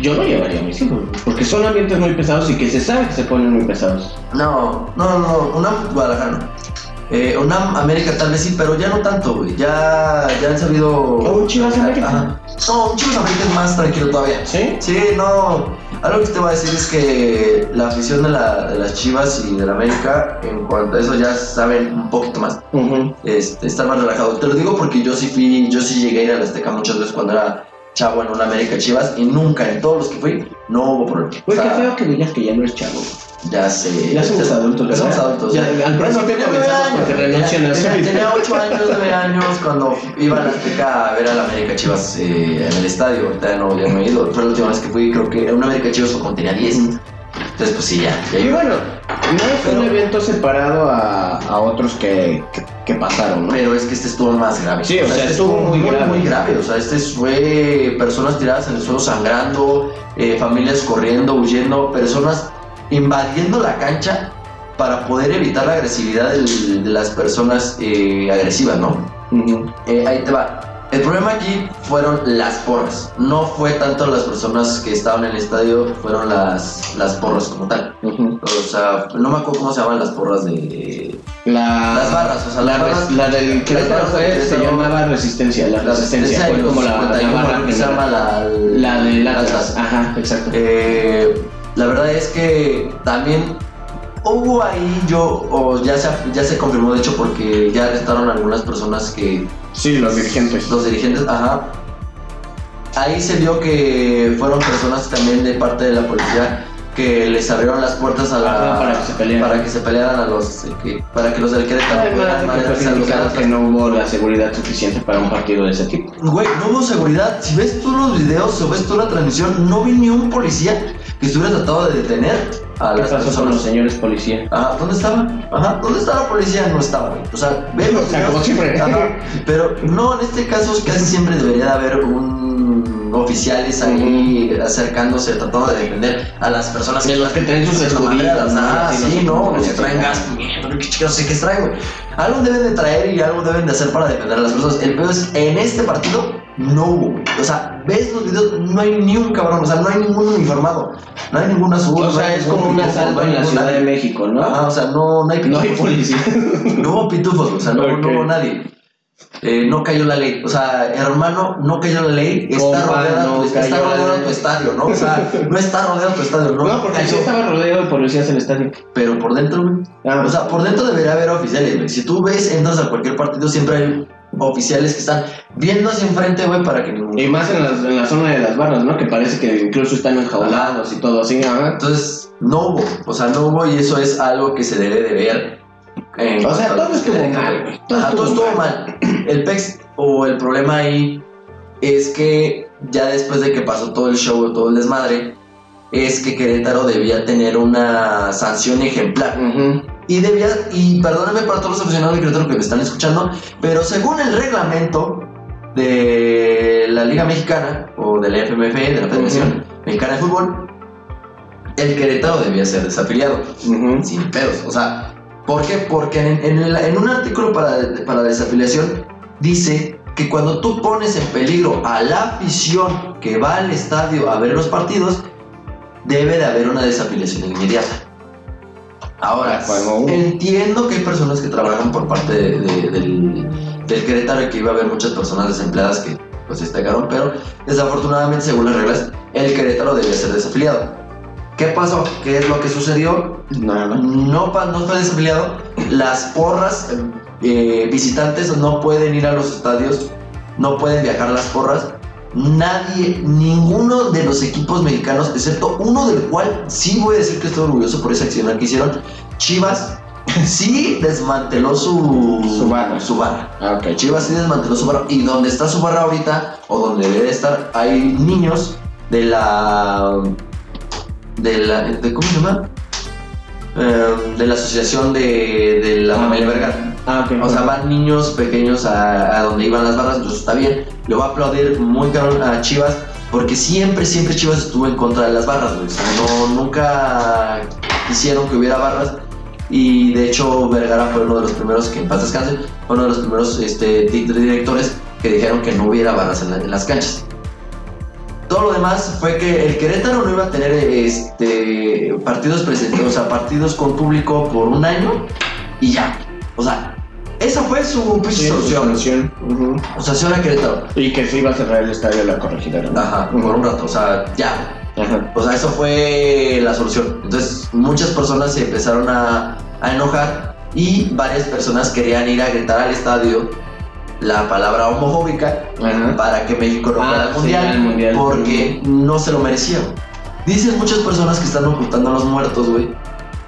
yo no llevaría a mis hijos, porque son ambientes muy pesados y que se sabe que se ponen muy pesados. No, no, no, una Guadalajara no. Eh, una América tal vez sí, pero ya no tanto, güey. Ya, ya han sabido. ¿O un Chivas América? Ajá. No, un Chivas América es más tranquilo todavía. ¿Sí? Sí, no. Algo que te voy a decir es que la afición de, la- de las Chivas y de la América, en cuanto a eso, ya saben un poquito más. Ujú. este, estar más relajado. Te lo digo porque yo sí fui, yo sí llegué a ir a la Azteca muchas veces cuando era chavo en una América Chivas y nunca en todos los que fui no hubo problema. Güey, O qué sea, feo que digas que ya no eres chavo. ya sé. Ya somos adultos, Ya somos ¿verdad? adultos. Ya, al nueve comenzamos porque años, renuncian a tenía, tenía 8 años, 9 años cuando iba a la Azteca a ver a la América Chivas eh, en el estadio. Ahorita no, ya no he ido. Fue la última vez que fui, creo que era una América Chivas cuando tenía 10. Entonces, pues sí, ya. ya Y bueno, no es un evento separado a, a otros que, que, que pasaron, ¿no? Pero es que este estuvo más grave. Sí, o sea, este estuvo muy grave. Muy grave. O sea, este fue personas tiradas en el suelo sangrando, eh, familias corriendo, huyendo, personas invadiendo la cancha para poder evitar la agresividad del- de las personas eh, agresivas, ¿no? Eh, ahí te va. El problema aquí fueron las porras. No fue tanto las personas que estaban en el estadio, fueron las, las porras como tal. O sea, no me acuerdo cómo se llaman las porras de... La, Las barras, o sea, la, barras- la del Querétaro fue- se llamaba Resistencia, la, La Resistencia, de fue como la, la 51, barra que se llama la, La Atlas. Atlas, ajá, exacto. Eh, la verdad es que también hubo ahí yo, o ya se, ya se confirmó de hecho porque ya arrestaron algunas personas que Sí, los dirigentes. los dirigentes, ajá. Ahí se vio que fueron personas también de parte de la policía que les abrieron las puertas a la Ajá, para que se pelearan. para que se pelearan a los eh, que- para que los del Querétaro Además que no hubo la seguridad suficiente para un partido de ese tipo. Güey, no hubo seguridad. Si ves tú los videos o ves tú la transmisión, no vi ni un policía que estuviera tratado de detener a ¿Qué las pasó con personas. los señores policía? Ajá, ¿dónde estaba? Ajá, ¿dónde está la policía? No estaba, güey. O sea, ve los O sea, videos. como siempre. Ajá, pero no, en este caso casi siempre debería de haber un oficiales ahí acercándose, tratando de defender a las personas De los que traen sus. ¿no? Ah, sí, no, que que traen gas, no sé qué traen, güey. Algo deben de traer y algo deben de hacer para defender a las personas. El peor es, en este partido no hubo, güey. O sea, ves los videos, no hay ni un cabrón, o sea, no hay ningún uniformado, no hay ningún azul. O no sea, es como un asalto no en la Ciudad de. México, ¿no? O sea, no, no hay No hay pitufos. policía. No hubo pitufos, o sea, no, no hubo nadie. Eh, no cayó la ley. O sea, hermano, no cayó la ley. Está, Compa, rodeada, no está cayó la rodeado ley. tu estadio, ¿no? O sea, no está rodeado tu estadio, ¿no? No, porque cayó. sí estaba rodeado de policías el estadio. Pero por dentro, güey. Ah, O sea, por dentro debería haber oficiales, güey. Si tú ves, entras a cualquier partido, siempre hay oficiales que están viendo hacia enfrente, güey, para que ningún. y más en, las- en la zona de las barras, ¿no? Que parece que incluso están enjaulados y todo así. Ajá. Entonces, no hubo. O sea, no hubo y eso es algo que se debe de ver. En O sea, todo estuvo mal. Todo Ajá, todo estuvo mal. El PEX o el problema ahí es que ya después de que pasó todo el show, todo el desmadre, es que Querétaro debía tener una sanción ejemplar. Y debía, y perdónenme para todos los aficionados de Querétaro que me están escuchando, pero según el reglamento de la Liga Mexicana o de la FMF, de la Federación Mexicana de Fútbol, el Querétaro debía ser desafiliado sin pedos. O sea, ¿por qué? Porque en, en el- en un artículo para, para desafiliación dice que cuando tú pones en peligro a la afición que va al estadio a ver los partidos, debe de haber una desafiliación inmediata. Ahora, Bueno. entiendo que hay personas que trabajan por parte de- de- del, del Querétaro y que iba a haber muchas personas desempleadas que pues destacaron, pero desafortunadamente según las reglas, el Querétaro debía ser desafiliado. ¿Qué pasó? ¿Qué es lo que sucedió? Nada. No, no fue desafiliado. Las porras eh, visitantes no pueden ir a los estadios, no pueden viajar las porras. Nadie, ninguno de los equipos mexicanos, excepto uno del cual sí voy a decir que estoy orgulloso por esa acción que hicieron, Chivas, sí desmanteló su, Su barra. Su barra. Ah. Chivas sí desmanteló su barra. Y donde está su barra ahorita, o donde debe de estar, hay niños de la. De la. De, ¿Cómo se llama? Eh, de la asociación de, de la familia Vergara. Ah, ok. O sea, van niños pequeños a, a donde iban las barras, entonces está bien. Le voy a aplaudir muy cabrón a Chivas, porque siempre, siempre Chivas estuvo en contra de las barras, güey. O sea, no, nunca quisieron que hubiera barras. Y de hecho, Vergara fue uno de los primeros, que en paz descanse, fue uno de los primeros este, di- directores que dijeron que no hubiera barras en, la- en las canchas. Todo lo demás fue que el Querétaro no iba a tener este, partidos presentes, o sea, partidos con público por un año y ya. O sea, esa fue su Sí, solución. O sea, se era Querétaro. Y que se iba a cerrar el estadio de la corregidora. ¿no? Ajá, por un rato, o sea, ya. Ajá. O sea, eso fue la solución. Entonces, muchas personas se empezaron a, a enojar y varias personas querían ir a gritar al estadio la palabra homofóbica Ajá. para que México no Ah, fuera al sí, mundial, al mundial. porque no se lo merecía. Dicen muchas personas que están ocultando a los muertos, güey,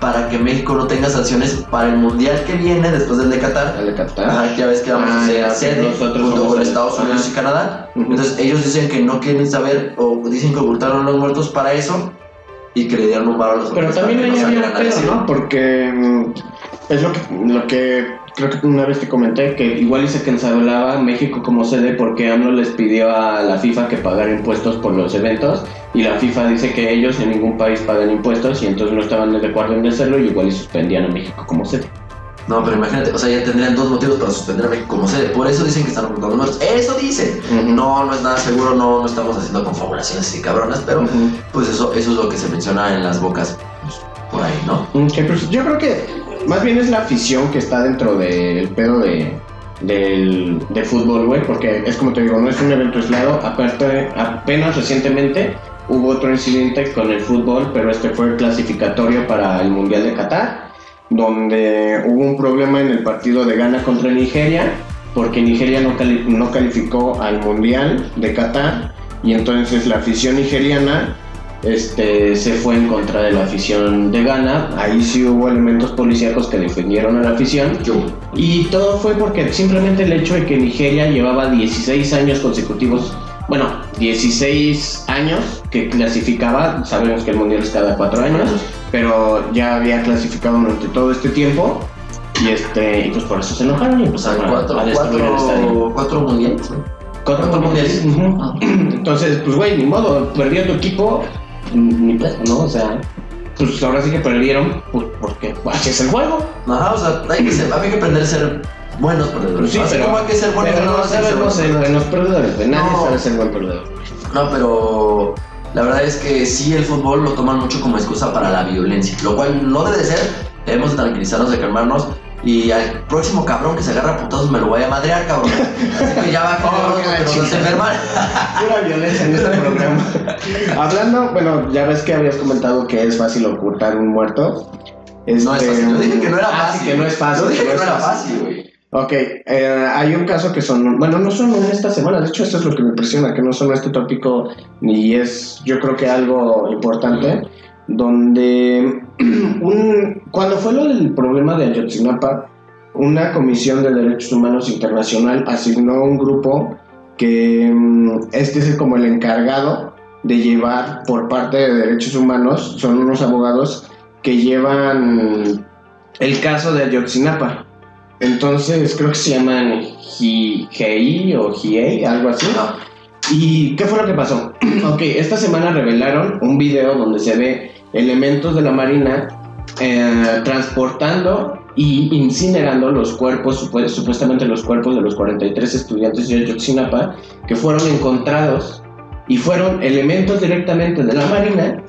para que México no tenga sanciones para el mundial que viene después del de Qatar. Al de Qatar. Ajá, ya ves que vamos Ah, a ser sede junto con el- Estados Unidos ajá. y Canadá. Entonces ellos dicen que no quieren saber o dicen que ocultaron a los muertos para eso y que le dieron un varo a los Pero también ahí no había pedo. ¿no? Porque mm, es lo que, lo que creo que una vez te comenté, que igual y se cancelaba México como sede porque AMLO les pidió a la FIFA que pagara impuestos por los eventos y la FIFA dice que ellos en ningún país pagan impuestos y entonces no estaban de acuerdo en hacerlo y igual y suspendían a México como sede. No, pero imagínate, o sea, ya tendrían dos motivos para suspender a México como sede. Por eso dicen que están ocultando muertos. Eso dicen. Ujú. No, no es nada seguro, no, no estamos haciendo confabulaciones así cabronas, pero Ujú. pues eso, eso es lo que se menciona en las bocas pues, por ahí, ¿no? Ok, pues yo creo que más bien es la afición que está dentro del pedo de, del, de fútbol, güey, porque es como te digo, no es un evento aislado, aparte apenas recientemente hubo otro incidente con el fútbol, pero este fue el clasificatorio para el Mundial de Qatar, donde hubo un problema en el partido de Ghana contra Nigeria, porque Nigeria no, no calificó al Mundial de Qatar, y entonces la afición nigeriana este, se fue en contra de la afición de Ghana. Ahí sí hubo elementos policíacos que defendieron a la afición. Yo. Y todo fue porque simplemente el hecho de que Nigeria llevaba 16 años consecutivos, bueno, 16 años que clasificaba, sabemos que el mundial es cada 4 años, pero ya había clasificado durante todo este tiempo. Y este, y pues por eso se enojaron y empezaron a- cuatro, a destruir el estadio. cuatro, cuatro mundiales, ¿no? Cuatro cuatro mundiales. mundiales. Ah. Entonces, pues güey, ni modo, perdió tu equipo, ni pedo, ¿no? O sea, pues ahora sí que perdieron, pues porque así es el juego. Ajá, o sea, hay que ser, hay que aprender a ser buenos perdedores. Sí, pero, como hay que ser buenos pero no ser sabemos ser buenos perdedores, güey. Nadie No. sabe ser buen perdedor. No, pero la verdad es que sí el fútbol lo toman mucho como excusa para la violencia, lo cual no debe de ser. Debemos de tranquilizarnos, de calmarnos. Y al próximo cabrón que se agarra a putazos me lo voy a madrear, cabrón. Así que ya va Oh, que nos enfermar. Pura violencia en este programa. Hablando, bueno, ya ves que habías comentado que es fácil ocultar un muerto. No es fácil. Yo dije que no era ah, sí, fácil. que no es fácil. Yo dije que no era fácil, güey. Ok, eh, hay un caso que son, bueno, no son en esta semana, de hecho esto es lo que me impresiona, que no son este tópico ni es, yo creo que algo importante, donde un, cuando fue lo del problema de Ayotzinapa, una comisión de derechos humanos internacional asignó un grupo que mm, este es como el encargado de llevar por parte de derechos humanos, son unos abogados que llevan el caso de Ayotzinapa. Entonces creo que se llaman GI o GIEI, algo así. ¿Y qué fue lo que pasó? ok, esta semana revelaron un video donde se ve elementos de la Marina eh, transportando y incinerando los cuerpos, supu- supuestamente los cuerpos de los 43 estudiantes de Ayotzinapa que fueron encontrados y fueron elementos directamente de la Marina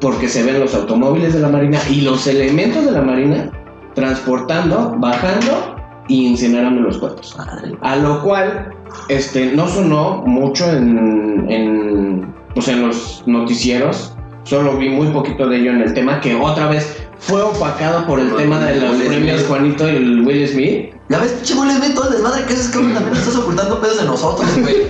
porque se ven los automóviles de la Marina y los elementos de la Marina transportando, bajando y incinerando los cuerpos. A lo cual este, no sonó mucho en, en, pues en los noticieros Solo vi muy poquito de ello en el tema, que otra vez fue opacado por el Por tema de los premios Juanito y el Will Smith. Ya ves, pinche Will Smith, todo el desmadre que haces, cabrón, también estás ocultando pedos de nosotros, güey.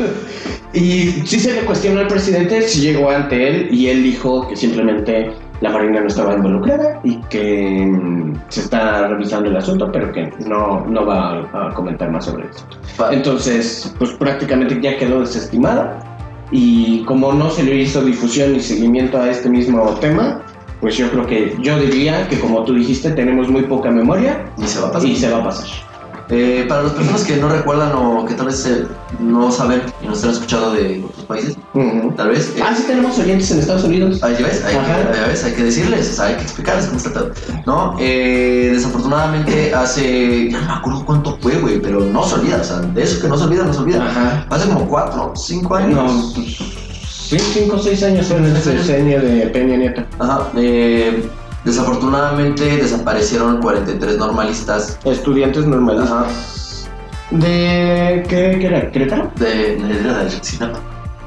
Y sí se le cuestionó al presidente si llegó ante él y él dijo que simplemente la Marina no estaba involucrada y que mm, se está revisando el asunto, pero que no, no va a, a comentar más sobre eso. Pa- Entonces, pues prácticamente ya quedó desestimada y como no se le hizo difusión ni seguimiento a este mismo tema, pues yo creo que yo diría que como tú dijiste tenemos muy poca memoria Y se va a pasar. y se va a pasar. Eh, para las personas que no recuerdan o que tal vez eh, no saben y nos están escuchando de otros países, tal vez. eh, Ah, sí tenemos oyentes en Estados Unidos. Ahí ves, hay, Ajá. que, ya ves, hay que decirles, o sea, hay que explicarles cómo está todo. ¿No? Eh, desafortunadamente hace. Ya no me acuerdo cuánto fue, güey, pero no se olvida, o sea, de eso que no se olvida, no se olvida. Ajá. Hace como cuatro, cinco años. No, pues, sí, cinco o seis años en el diseño de Peña Nieto. Ajá. eh, desafortunadamente desaparecieron 43 normalistas Estudiantes normalistas. Ajá. ¿De qué, qué era? ¿Querétaro? de, de, de Ayotzinapa.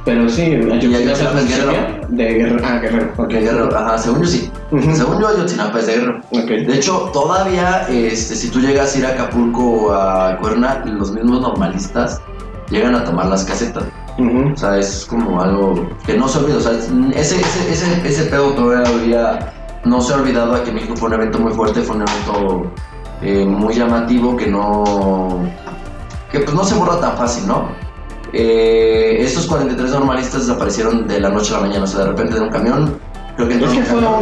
Pero sí, Ayotzinapa es Guerrero. De Guerrero. Ah, Guerrero. Ok. De Guerrero, ajá, según yo sí. Según yo, Ayotzinapa es de Guerrero. De hecho, todavía, este, si tú llegas a ir a Acapulco o a Cuerna, los mismos normalistas llegan a tomar las casetas. O sea, es como algo que no se olvida. O sea, es- ese, ese, ese, ese pedo todavía no se ha olvidado. Aquí en México fue un evento muy fuerte, fue un evento eh, muy llamativo que no. que pues no se borra tan fácil, ¿no? Eh, estos 43 normalistas desaparecieron de la noche a la mañana. O sea, de repente de un camión. Creo que Es que fue una-.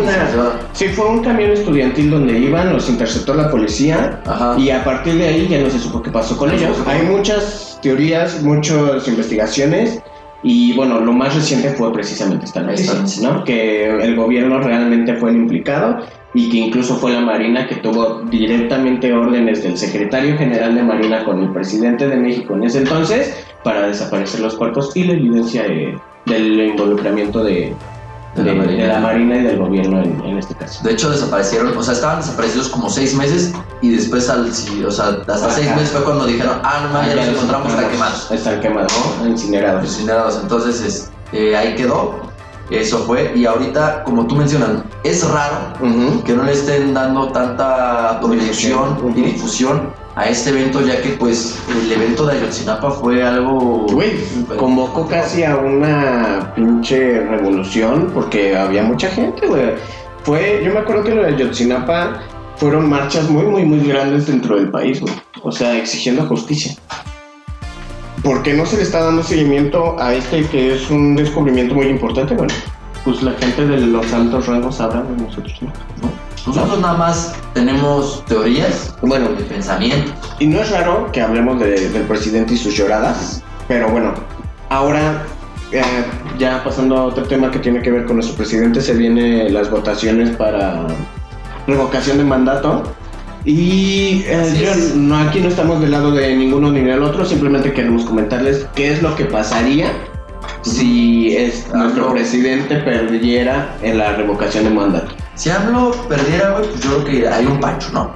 Sí, fue un camión estudiantil donde iban, los interceptó la policía Ajá. y a partir de ahí ya no se supo qué pasó con No ellos. Hay muchas teorías, muchas investigaciones y bueno, lo más reciente fue precisamente esta Esta ¿no? Que el gobierno realmente fue el implicado y que incluso fue la Marina que tuvo directamente órdenes del secretario general de Marina con el presidente de México en ese entonces para desaparecer los cuerpos y la evidencia de- del involucramiento de, De la de- Marina. de la Marina y del gobierno en, en este caso. De hecho, desaparecieron, o sea, estaban desaparecidos como seis meses y después, al, sí, o sea, hasta Ajá. seis meses fue cuando dijeron, ah, no mames, ya los encontramos, está quemados, Están quemados, ¿no? incinerados. incinerados. Entonces, es- eh, ahí quedó, eso fue. Y ahorita, como tú mencionas, es raro Ujú. que no le estén dando tanta proyección y difusión a este evento, ya que, pues, el evento de Ayotzinapa fue algo. Güey, convocó casi a una pinche revolución porque había mucha gente, güey. Fue, yo me acuerdo que lo de Yotzinapa fueron marchas muy, muy, muy grandes dentro del país, güey. O sea, exigiendo justicia. ¿Por qué no se le está dando seguimiento a este que es un descubrimiento muy importante? Bueno, pues la gente de los altos rangos sabrá de nosotros, ¿no? Nosotros nada más tenemos teorías Bueno, de pensamiento. Y no es raro que hablemos de- del presidente y sus lloradas, pero bueno, ahora eh, ya pasando a otro tema que tiene que ver con nuestro presidente, se vienen las votaciones para revocación de mandato. Y eh, yo no, aquí no estamos del lado de ninguno ni del otro, simplemente queremos comentarles qué es lo que pasaría si es, nuestro presidente perdiera en la revocación de mandato. Si AMLO perdiera, güey, pues yo creo que hay un pancho, ¿no?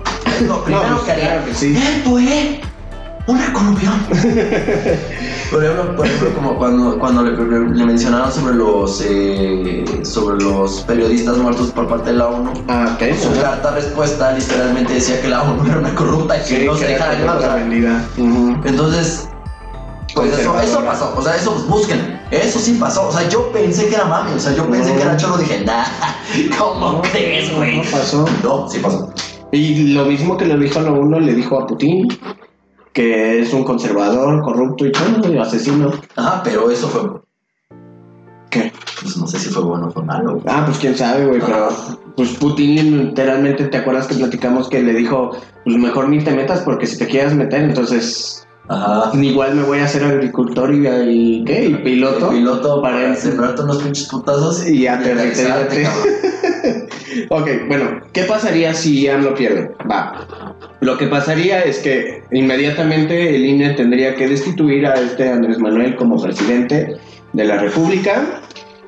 Lo primero pues, que haría. claro sí. Esto es una corrupción. por ejemplo, por ejemplo como cuando, cuando le, le mencionaron sobre los eh, sobre los periodistas muertos por parte de la ONU. Ah, ok. Su carta respuesta literalmente decía que la ONU era una corrupta y que no se que deja de. Entonces, pues eso, eso pasó, o sea, eso busquen, eso sí pasó, o sea, yo pensé que era mami, o sea, yo pensé No. que era cholo, dije, nah, ¿cómo No, crees, güey? no pasó. No, sí pasó. Y lo mismo que le dijo a lo uno, le dijo a Putin, que es un conservador, corrupto y todo, y asesino. Ajá, pero eso fue, ¿Qué? pues no sé si fue bueno o fue malo. Ah, pues quién sabe, güey, pero pues Putin literalmente, ¿te acuerdas que platicamos que le dijo, pues mejor ni te metas porque si te quieres meter, entonces Ajá. igual me voy a hacer agricultor y, y ¿qué? Y piloto. El piloto para para- sembrarte unos pinches putazos Y aterrizarte. Ok, bueno, ¿qué pasaría si AMLO pierde? Va. Lo que pasaría es que inmediatamente el INE tendría que destituir a este Andrés Manuel como presidente de la República.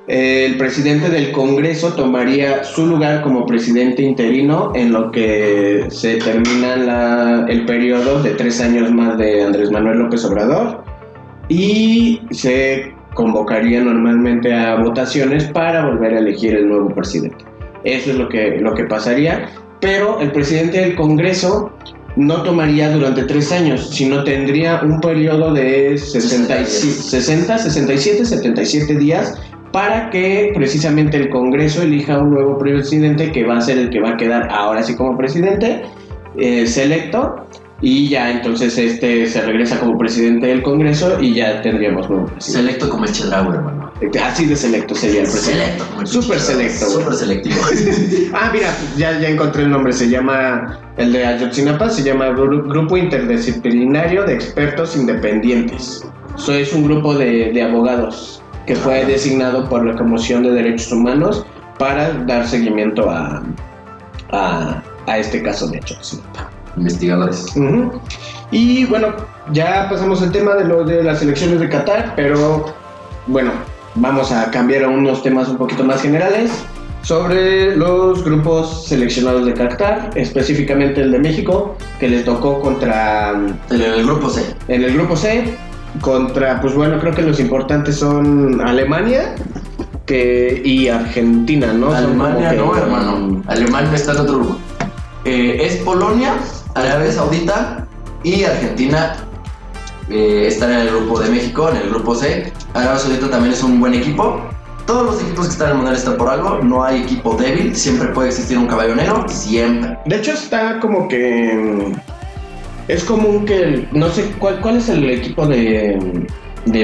El presidente del Congreso tomaría su lugar como presidente interino en lo que se termina la- el periodo de tres años más de Andrés Manuel López Obrador y se convocaría normalmente a votaciones para volver a elegir el nuevo presidente. Eso es lo que, lo que pasaría, pero el presidente del Congreso no tomaría durante tres años, sino tendría un periodo de 60, 60 67, 77 días para que precisamente el Congreso elija un nuevo presidente que va a ser el que va a quedar ahora sí como presidente eh, selecto y ya entonces este se regresa como presidente del Congreso y ya tendríamos nuevo presidente. Selecto como el Chedraui, hermano. Así de selecto sería el presidente. Selecto como el selecto. Súper selectivo. Ah, mira, ya, ya encontré el nombre, se llama, el de Ayotzinapa se llama Gru- Grupo Interdisciplinario de Expertos Independientes. Eso es un grupo de, de abogados que fue designado por la Comisión de Derechos Humanos para dar seguimiento a, a, a este caso de Ayotzinapa. Investigadores. Y bueno, ya pasamos el tema de lo de las elecciones de Qatar, pero bueno, vamos a cambiar a unos temas un poquito más generales sobre los grupos seleccionados de Qatar, específicamente el de México, que les tocó contra El, el grupo C. en el grupo C contra, pues bueno, creo que los importantes son Alemania que, y Argentina, ¿no? Alemania no, hermano. Alemania está en otro grupo. Eh, es Polonia, Arabia Saudita y Argentina. eh, están en el grupo de México, en el grupo C. Arabia Saudita también es un buen equipo. Todos los equipos que están en el mundial están por algo. No hay equipo débil. Siempre puede existir un caballo negro. Siempre. De hecho está como que es común que no sé cuál cuál es el equipo de de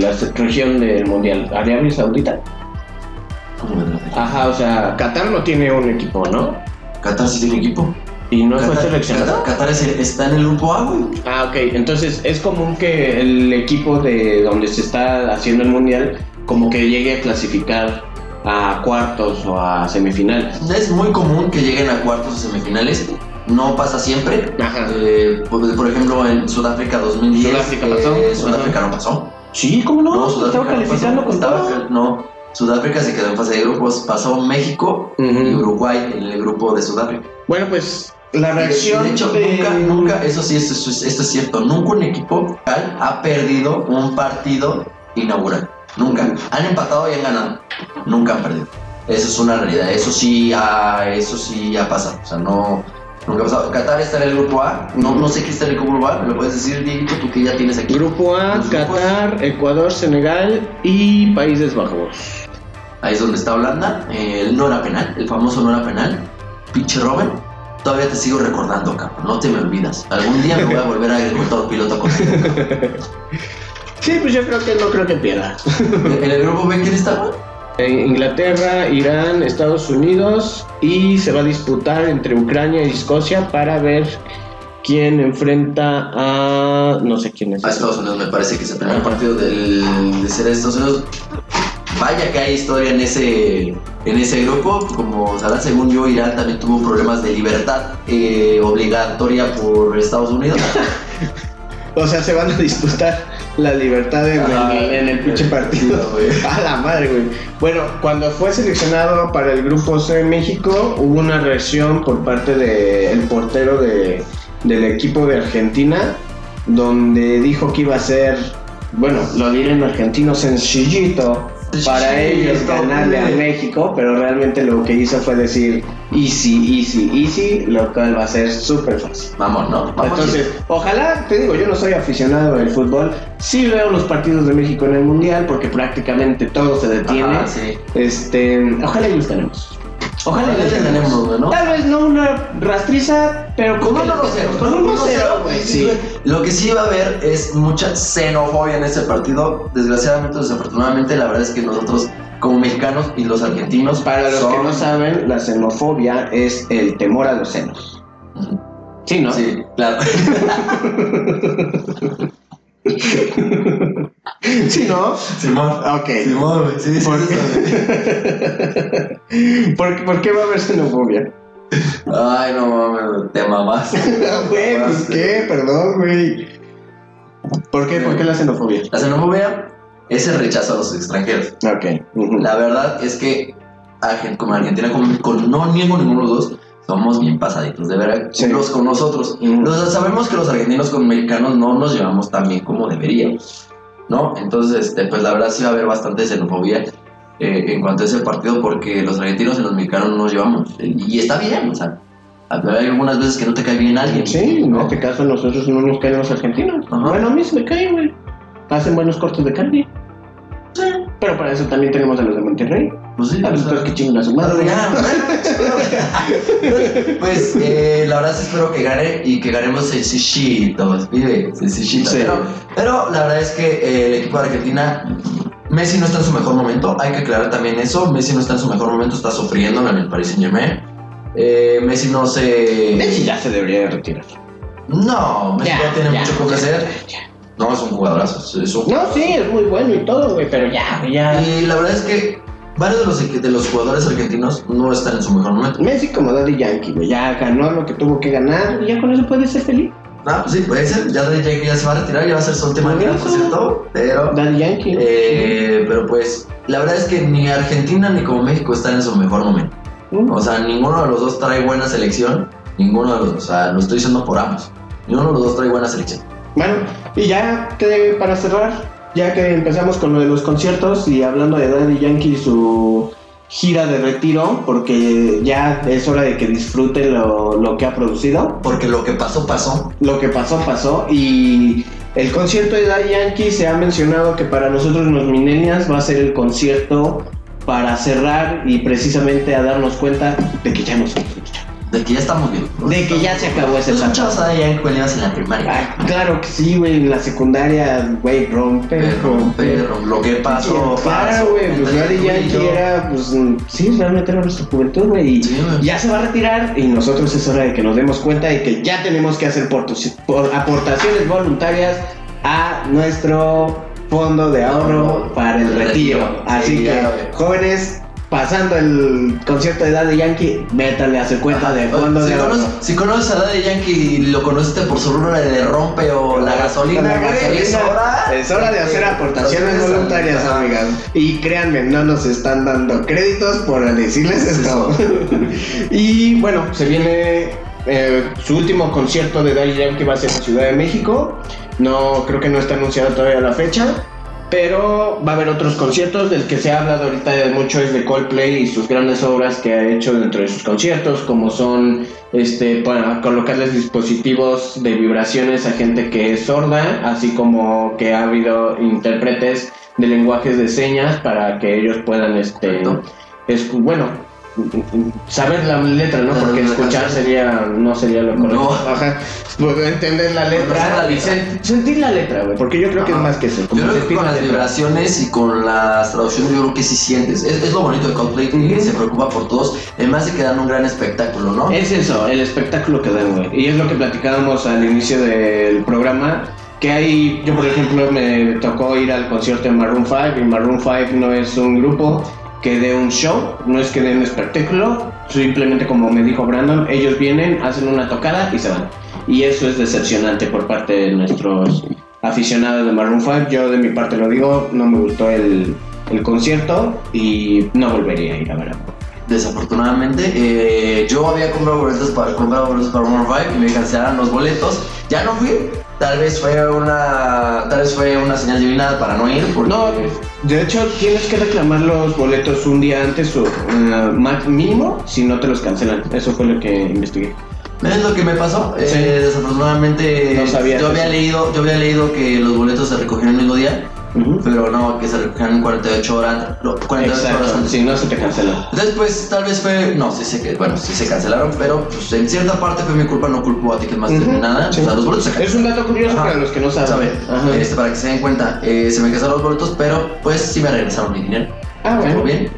la región del mundial Arabia Saudita. Ajá, o sea, Qatar no tiene un equipo, ¿no? Qatar sí tiene equipo. Y no fue Qatar, seleccionado. Qatar- Qatar es el- está en el grupo A, güey. Ah, ok. Entonces es común que el equipo de donde se está haciendo el mundial como que llegue a clasificar a cuartos o a semifinales. Es muy común que lleguen a cuartos o semifinales. No pasa siempre. Ajá. Eh, por, ejemplo, en Sudáfrica 2010. Sudáfrica pasó. eh, Sudáfrica no pasó. Sí, ¿cómo no? Sudáfrica Estaba no calificando pasó. con todo. No, Sudáfrica se quedó en fase de grupos. Pasó México y. Uruguay en el grupo de Sudáfrica. Bueno, pues la reacción de hecho, de- nunca, nunca, eso sí, esto, es- esto es cierto. Nunca un equipo local ha perdido un partido inaugural. Nunca. Han empatado y han ganado. Nunca han perdido. Eso es una realidad. Eso sí ha, eso sí ha pasado. O sea, no. Pasado. Qatar está en el grupo A. No, no sé qué está en el grupo A. ¿Me lo puedes decir, Dieguito, tú que ya tienes aquí? Grupo A. Qatar, Ecuador, Senegal y Países Bajos. Ahí es donde está Holanda. Eh, el no era penal. El famoso no era penal. Pinche Robert. Todavía te sigo recordando, cabrón. No te me olvidas. Algún día me voy a volver a agricultor piloto contigo. Sí, pues yo creo que no creo que pierda. ¿En el grupo B quién estaba? En Inglaterra, Irán, Estados Unidos y se va a disputar entre Ucrania y Escocia para ver quién enfrenta a no sé quién es. A Estados Unidos me parece que es el primer partido del, de ser Estados Unidos. Vaya que hay historia en ese, en ese grupo. Como sabrán, según yo, Irán también tuvo problemas de libertad eh, obligatoria por Estados Unidos. O sea, se van a disputar la libertad en, el, en el pinche partido. A la madre, güey. Bueno, cuando fue seleccionado para el grupo C de México, hubo una reacción por parte del portero de, del equipo de Argentina, donde dijo que iba a ser, bueno, lo diré en argentino, sencillito para ellos ganarle a. México, pero realmente lo que hizo fue decir easy, easy, easy, lo cual va a ser súper fácil. Vamos, ¿no? Vamos, Entonces, ojalá, te digo, yo no soy aficionado del fútbol, sí veo los partidos de México en el Mundial porque prácticamente todo se detiene. Ajá, sí. Este, ojalá y los ganemos. Ojalá ganemos. ganemos, güey, ¿no? Tal vez no una rastriza, pero Con con un 1-0. Con un 1-0, güey, sí. Lo que sí va a haber es mucha xenofobia en ese partido. Desgraciadamente o desafortunadamente, la verdad es que nosotros, como mexicanos y los argentinos, Para los que no saben, la xenofobia es el temor a los senos. Sí, ¿no? Sí, claro. Sí, ¿no? Simón. Ok. Simón. Sí, sí, ¿Por sí, qué? ¿Por, por qué va a haber xenofobia? Ay, no mames, te mamás. Güey, pues qué, perdón, güey. ¿Por qué? ¿Por qué la xenofobia? La xenofobia es el rechazo a los extranjeros. Ok. La verdad es que como Argentina, con- no niego ninguno de los dos, somos bien pasaditos, de verdad, Sí. unos con nosotros. Sabemos que los argentinos con mexicanos no nos llevamos tan bien como deberíamos. ¿no? Entonces, este, pues la verdad sí va a haber bastante xenofobia eh, en cuanto a ese partido porque los argentinos y los mexicanos no nos llevamos. Y está bien, o sea, hay algunas veces que no te cae bien alguien. Sí, en este caso nosotros no nos caen los argentinos. Ajá. Bueno, a mí se me caen, güey. Hacen buenos cortes de carne. Pero para eso también tenemos a los de Monterrey. pues sí. A los otros que chingan a su Madre, ya, bueno, pues eh, la verdad sí espero que gane y que ganemos sencillitos, pibe, sencillito. Sí. Pero, pero la verdad es que eh, el equipo de Argentina, Messi no está en su mejor momento, hay que aclarar también eso. Messi no está en su mejor momento, está sufriendo en el Paris Saint Germain. Eh, Messi no se. Messi ya se debería de retirar. No, Messi Ya, no tiene ya, mucho que ya, ofrecer. ya. No, es un jugadorazo. Es un No, sí, es muy bueno y todo, güey, pero ya, güey, ya. Y la verdad es que varios de los, de los jugadores argentinos no están en su mejor momento. Messi como Daddy Yankee, güey, ya ganó lo que tuvo que ganar y ya con eso puede ser feliz. Ah, pues sí, puede ser. Ya de Jake ya se va a retirar, ya va a ser su última liga, por cierto. Pero, Daddy Yankee. eh, pero pues, la verdad es que ni Argentina ni como México están en su mejor momento. Mm. O sea, ninguno de los dos trae buena selección. Ninguno de los dos. O sea, lo estoy diciendo por ambos. Ninguno de los dos trae buena selección. Bueno, y ya que para cerrar, ya que empezamos con lo de los conciertos y hablando de Daddy Yankee y su gira de retiro, porque ya es hora de que disfrute lo, lo que ha producido. Porque lo que pasó, pasó. Lo que pasó, pasó. Y el concierto de Daddy Yankee se ha mencionado que para nosotros los millennials va a ser el concierto para cerrar y precisamente a darnos cuenta de que ya no somos. De que ya estamos bien. De que ya se acabó ese ¿Tú etapa. escuchabas a Yankee cuando ibas en la primaria? Ah, claro que sí, güey, en la secundaria, güey, rompe, perro. Lo que pasó. Claro, güey, pues Daddy Yankee era, pues, sí, realmente era nuestra juventud, güey, y Sí, ya se va a retirar y nosotros es hora de que nos demos cuenta de que ya tenemos que hacer por- aportaciones voluntarias a nuestro fondo de ahorro para el retiro. Así Sí, que, ya jóvenes, pasando el concierto de Daddy Yankee, métanle a hacer cuenta de fondo si, de conoces, si conoces a Daddy Yankee y lo conociste por su rubro de rompe o la gasolina, La güey, gasolina. es hora. Es hora de hacer aportaciones voluntarias, Ajá. amigas. Y créanme, no nos están dando créditos por decirles esto. y bueno, se viene eh, su último concierto de Daddy Yankee va a ser en Ciudad de México. No, creo que no está anunciada todavía la fecha. Pero va a haber otros conciertos, del que se ha hablado ahorita de mucho es de Coldplay y sus grandes obras que ha hecho dentro de sus conciertos, como son este, para colocarles dispositivos de vibraciones a gente que es sorda, así como que ha habido intérpretes de lenguajes de señas para que ellos puedan, este, es, bueno, saber la letra, ¿no? Porque la escuchar sería, no sería lo correcto. No. Ajá. Poder entender la letra sen- sentir la letra, güey, porque yo creo que es más que eso. como Yo creo que con la las letra. vibraciones y con las traducciones yo creo que sí sientes. Es, es lo bonito de Coldplay, que Ujú. se preocupa por todos. Además de que dan un gran espectáculo, ¿no? Es eso, el espectáculo que dan, güey. Y es lo que platicábamos al inicio del programa. Que hay, yo por ejemplo me tocó ir al concierto de Maroon 5 y Maroon 5 no es un grupo que dé un show, no es que den un espectáculo, simplemente como me dijo Brandon, ellos vienen, hacen una tocada y se van. Y eso es decepcionante por parte de nuestros aficionados de Maroon 5. Yo de mi parte lo digo, no me gustó el, el concierto y no volvería a ir a ver Desafortunadamente, eh, yo había comprado boletos para, comprado boletos para Maroon 5 y me cancelaron los boletos. Ya no fui. Tal vez fue una, tal vez fue una señal divina para no ir. Porque, No, de hecho tienes que reclamar los boletos un día antes o eh, más mínimo si no te los cancelan. Eso fue lo que investigué. ¿Ves lo que me pasó? Sí. Eh, desafortunadamente, No yo había eso. leído, yo había leído que los boletos se recogían el mismo día, Pero no, que se recogían en 48 horas, no, 48 horas antes. si no se te cancela. Entonces, pues, tal vez fue, no, sí sé que, bueno, sí se cancelaron, pero pues en cierta parte fue mi culpa, no culpo a Ticketmaster Ujú, ni nada. sí. O sea, los boletos se Es un dato curioso Ajá. para los que no saben. Ajá. Este, para que se den cuenta, eh, se me cancelaron los boletos, pero pues sí me regresaron mi dinero. Ah, bueno. Bien.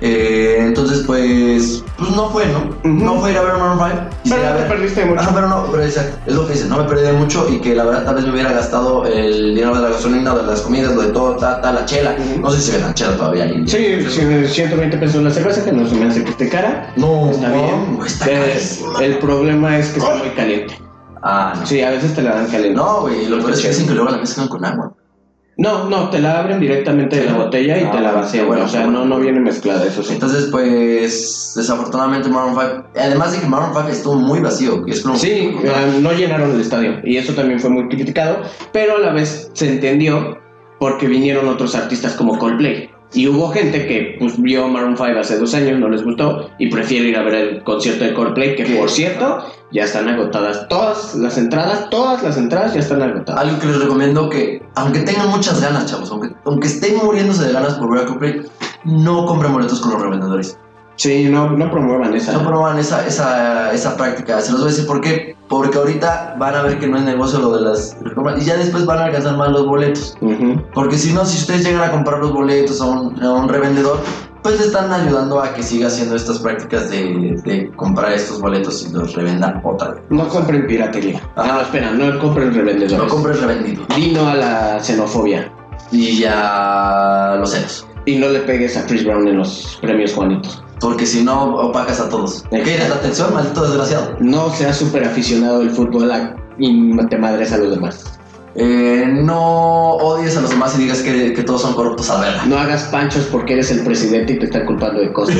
Eh, entonces, pues, pues no fue, ¿no? No fue ir a ver Maroon 5. Pero quisiera no te perdiste mucho. Ajá, pero no, pero exacto, es lo que dices, no me perdí de mucho y que la verdad tal vez me hubiera gastado el dinero de la gasolina, de las comidas, lo de todo, ta, ta, la chela. No sé si ve la chela todavía ahí. Sí, sí, 120 pesos la cerveza, que no se me hace que esté cara. No, Está no, bien. está carísima. el problema es que está muy caliente. Ah, no. Sí, a veces te la dan caliente. No, güey, lo peor es que dicen que luego la mezclan con agua. No, no, te la abren directamente de la botella y Ah, te la vacían. bueno, o sea, bueno. no, no viene mezclada, eso sí. Entonces, pues, desafortunadamente Maroon 5, además de que Maroon 5 estuvo muy vacío, que es como... Sí, eh, no llenaron el estadio y eso también fue muy criticado, pero a la vez se entendió porque vinieron otros artistas como Coldplay. Y hubo gente que pues, vio Maroon 5 hace dos años, no les gustó, y prefiere ir a ver el concierto de Coldplay, que por cierto, ya están agotadas todas las entradas, todas las entradas ya están agotadas. Algo que les recomiendo que, aunque tengan muchas ganas, chavos, aunque, aunque estén muriéndose de ganas por ver a Coldplay, no compren boletos con los revendedores. Sí, no, no promuevan esa. No promuevan esa, esa, esa práctica. Se los voy a decir por qué. Porque ahorita van a ver que no es negocio lo de las y ya después van a alcanzar más los boletos. Porque si no, si ustedes llegan a comprar los boletos a un, a un revendedor, pues le están ayudando a que siga haciendo estas prácticas de, de comprar estos boletos y los revenda otra vez. No compren piratería. Ah, no, espera, no compren revendedores. No compres revendido. Dino a la xenofobia. Y ya los celos. Y no le pegues a Chris Brown en los premios Juanitos. Porque si no, opacas a todos. ¿Quieres la atención, maldito desgraciado? No seas súper aficionado del fútbol a- y te madres a los demás. Eh, no odies a los demás y digas que, que todos son corruptos a verla. No hagas panchos porque eres el presidente y te están culpando de cosas.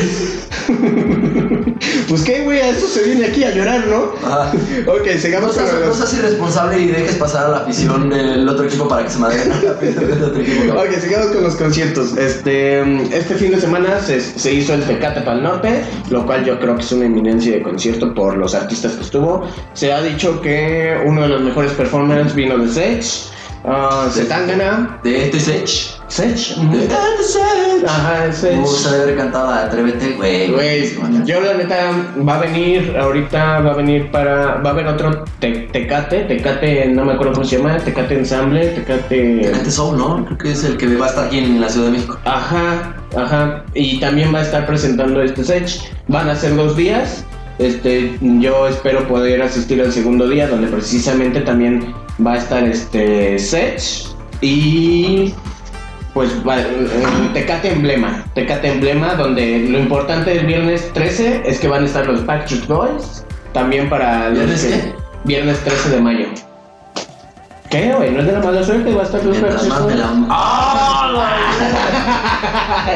pues qué, güey, a eso se viene aquí a llorar, ¿no? Ajá. Ok, sigamos No con seas, no seas irresponsable y dejes pasar a la afición del otro equipo para que se madre la afición del otro equipo. cabrón. Ok, sigamos con los conciertos. Este, este fin de semana se, se hizo el Tecate Pal Norte, lo cual yo creo que es una eminencia de concierto por los artistas que estuvo. Se ha dicho que uno de los mejores performances vino de Sech, uh. De esto y Sech. Sech. De esto y Sech. Ajá, Sech. Me gusta haber cantado Atrévete, güey. Güey, yo la neta va a venir ahorita, va a venir para, va a haber otro te- Tecate, Tecate, no me acuerdo cómo se llama, Tecate Ensemble, Tecate... Tecate Soul, ¿no? Creo que es el que va a estar aquí en la Ciudad de México. Ajá, ajá. Y también va a estar presentando este Sech. Van a ser dos días. Este, yo espero poder asistir al segundo día, donde precisamente también va a estar este Sech. Y pues va, eh, Tecate Emblema. Tecate Emblema, donde lo importante del viernes 13 es que van a estar los Backstreet Boys. También para los ¿Viernes que-? Viernes 13 de mayo. ¿Qué, güey? ¿No es de la mala suerte? Va a estar los Mientras más me la... ¡Ah!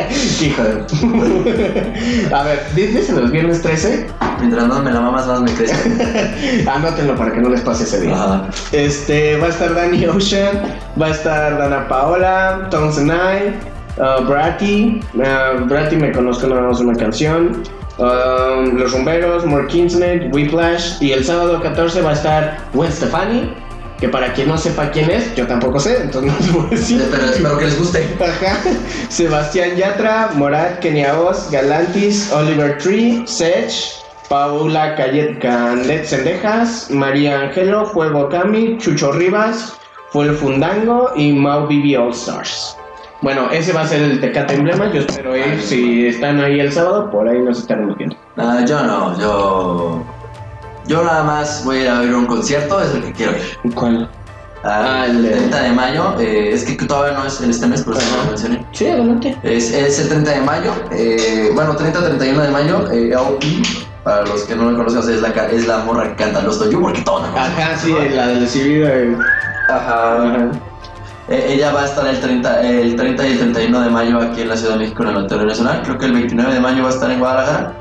Hijo de... A ver, dices los viernes 13. Mientras más me la mamas, más me crece. Anótenlo para que no les pase ese día. Ajá. Este, va a estar Danny Ocean, va a estar Dana Paola, Tones and I, uh, Bratty. Uh, Bratty me conozco nada más una canción. Um, Los Rumberos, More Kingsnet, Whiplash. Y el sábado 14 va a estar Gwen Stefani. Que para quien no sepa quién es, yo tampoco sé, entonces no a decir. Pero espero que les guste. Ajá. Sebastián Yatra, Morat, Kenia Oz, Galantis, Oliver Tree, Sech, Paula Cayet Candet Sendejas, María Angelo, Juego Cami, Chucho Rivas, Fuel Fundango y Mau Bibi All Stars. Bueno, ese va a ser el Tecate Emblema. Yo espero ir. Si están ahí el sábado, por ahí nos estaremos viendo. Ah, yo no, yo. Yo nada más voy a ir a ver un concierto, es el que quiero ir. ¿Cuál? Ah, Ah, el el- 30 de mayo, eh, es que todavía no es el este mes, no Ajá. lo mencioné. Sí, adelante. Es, es el 30 de mayo, eh, bueno, 30-31 de mayo, eh, AOP, para los que no me sea, es la, es la morra que canta Los Doy, porque todo Ajá, sí, la del decidido. eh, Ajá. Ajá. Eh, ella va a estar el 30, el 30 y el 31 de mayo aquí en la Ciudad de México en el Auditorio Nacional. Creo que el 29 de mayo va a estar en Guadalajara.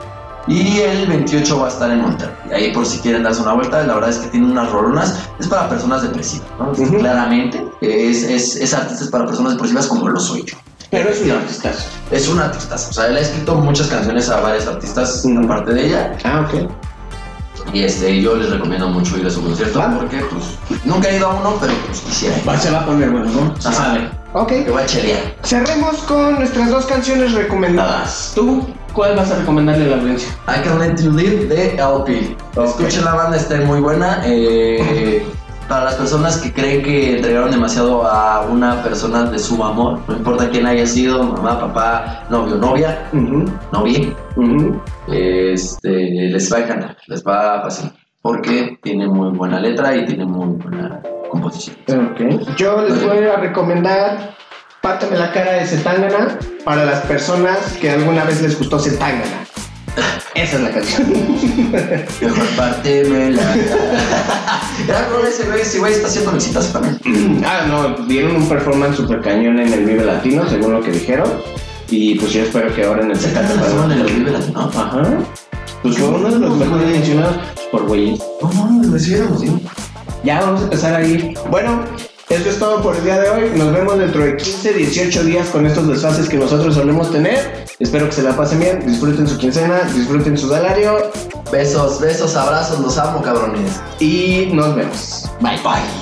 Y el 28 va a estar en Monterrey. Ahí por si quieren darse una vuelta, la verdad es que tiene unas rolonas. Es para personas depresivas, ¿no? Claramente. Es, es, es artista para personas depresivas como lo soy yo. Pero es un artistazo. Es un artista. O sea, él ha escrito muchas canciones a varios artistas aparte de ella. Ah, ok. Y este, yo les recomiendo mucho ir a su concierto Va. porque pues nunca he ido a uno, pero pues quisiera ir. Va, se va a poner bueno, ¿no? Se sabe. Ok. Que voy a chelear. Cerremos con nuestras dos canciones recomendadas. ¿Tú cuál vas a recomendarle a la audiencia? I Can Let You Live de LP. Ok. Escuchen la banda, está muy buena. eh, para las personas que creen que entregaron demasiado a una persona de su amor, no importa quién haya sido, mamá, papá, novio, novia, novia, este, les va a encantar, les va a fascinar. Porque tiene muy buena letra y tiene muy buena composición. Ok. Yo les voy a recomendar Pátame la cara de Zetangana para las personas que alguna vez les gustó Zetangana. Esa es la canción. Mejor parte la. Ya, no, ese güey, ese güey está haciendo visitas también. ah, no, dieron un performance super cañón en el Vive Latino, según lo que dijeron. Y pues yo espero que ahora en el Se Pal- los Vive Latino. Ajá. Pues fue uno de los mejores mencionados por güeyes. No, no, lo sí. Ya vamos a empezar a ir. Bueno, Eso es todo por el día de hoy. Nos vemos dentro de 15, 18 días con estos desfases que nosotros solemos tener. Espero que se la pasen bien, disfruten su quincena, disfruten su salario Besos, besos, abrazos, los amo, cabrones. y nos vemos. Bye, bye.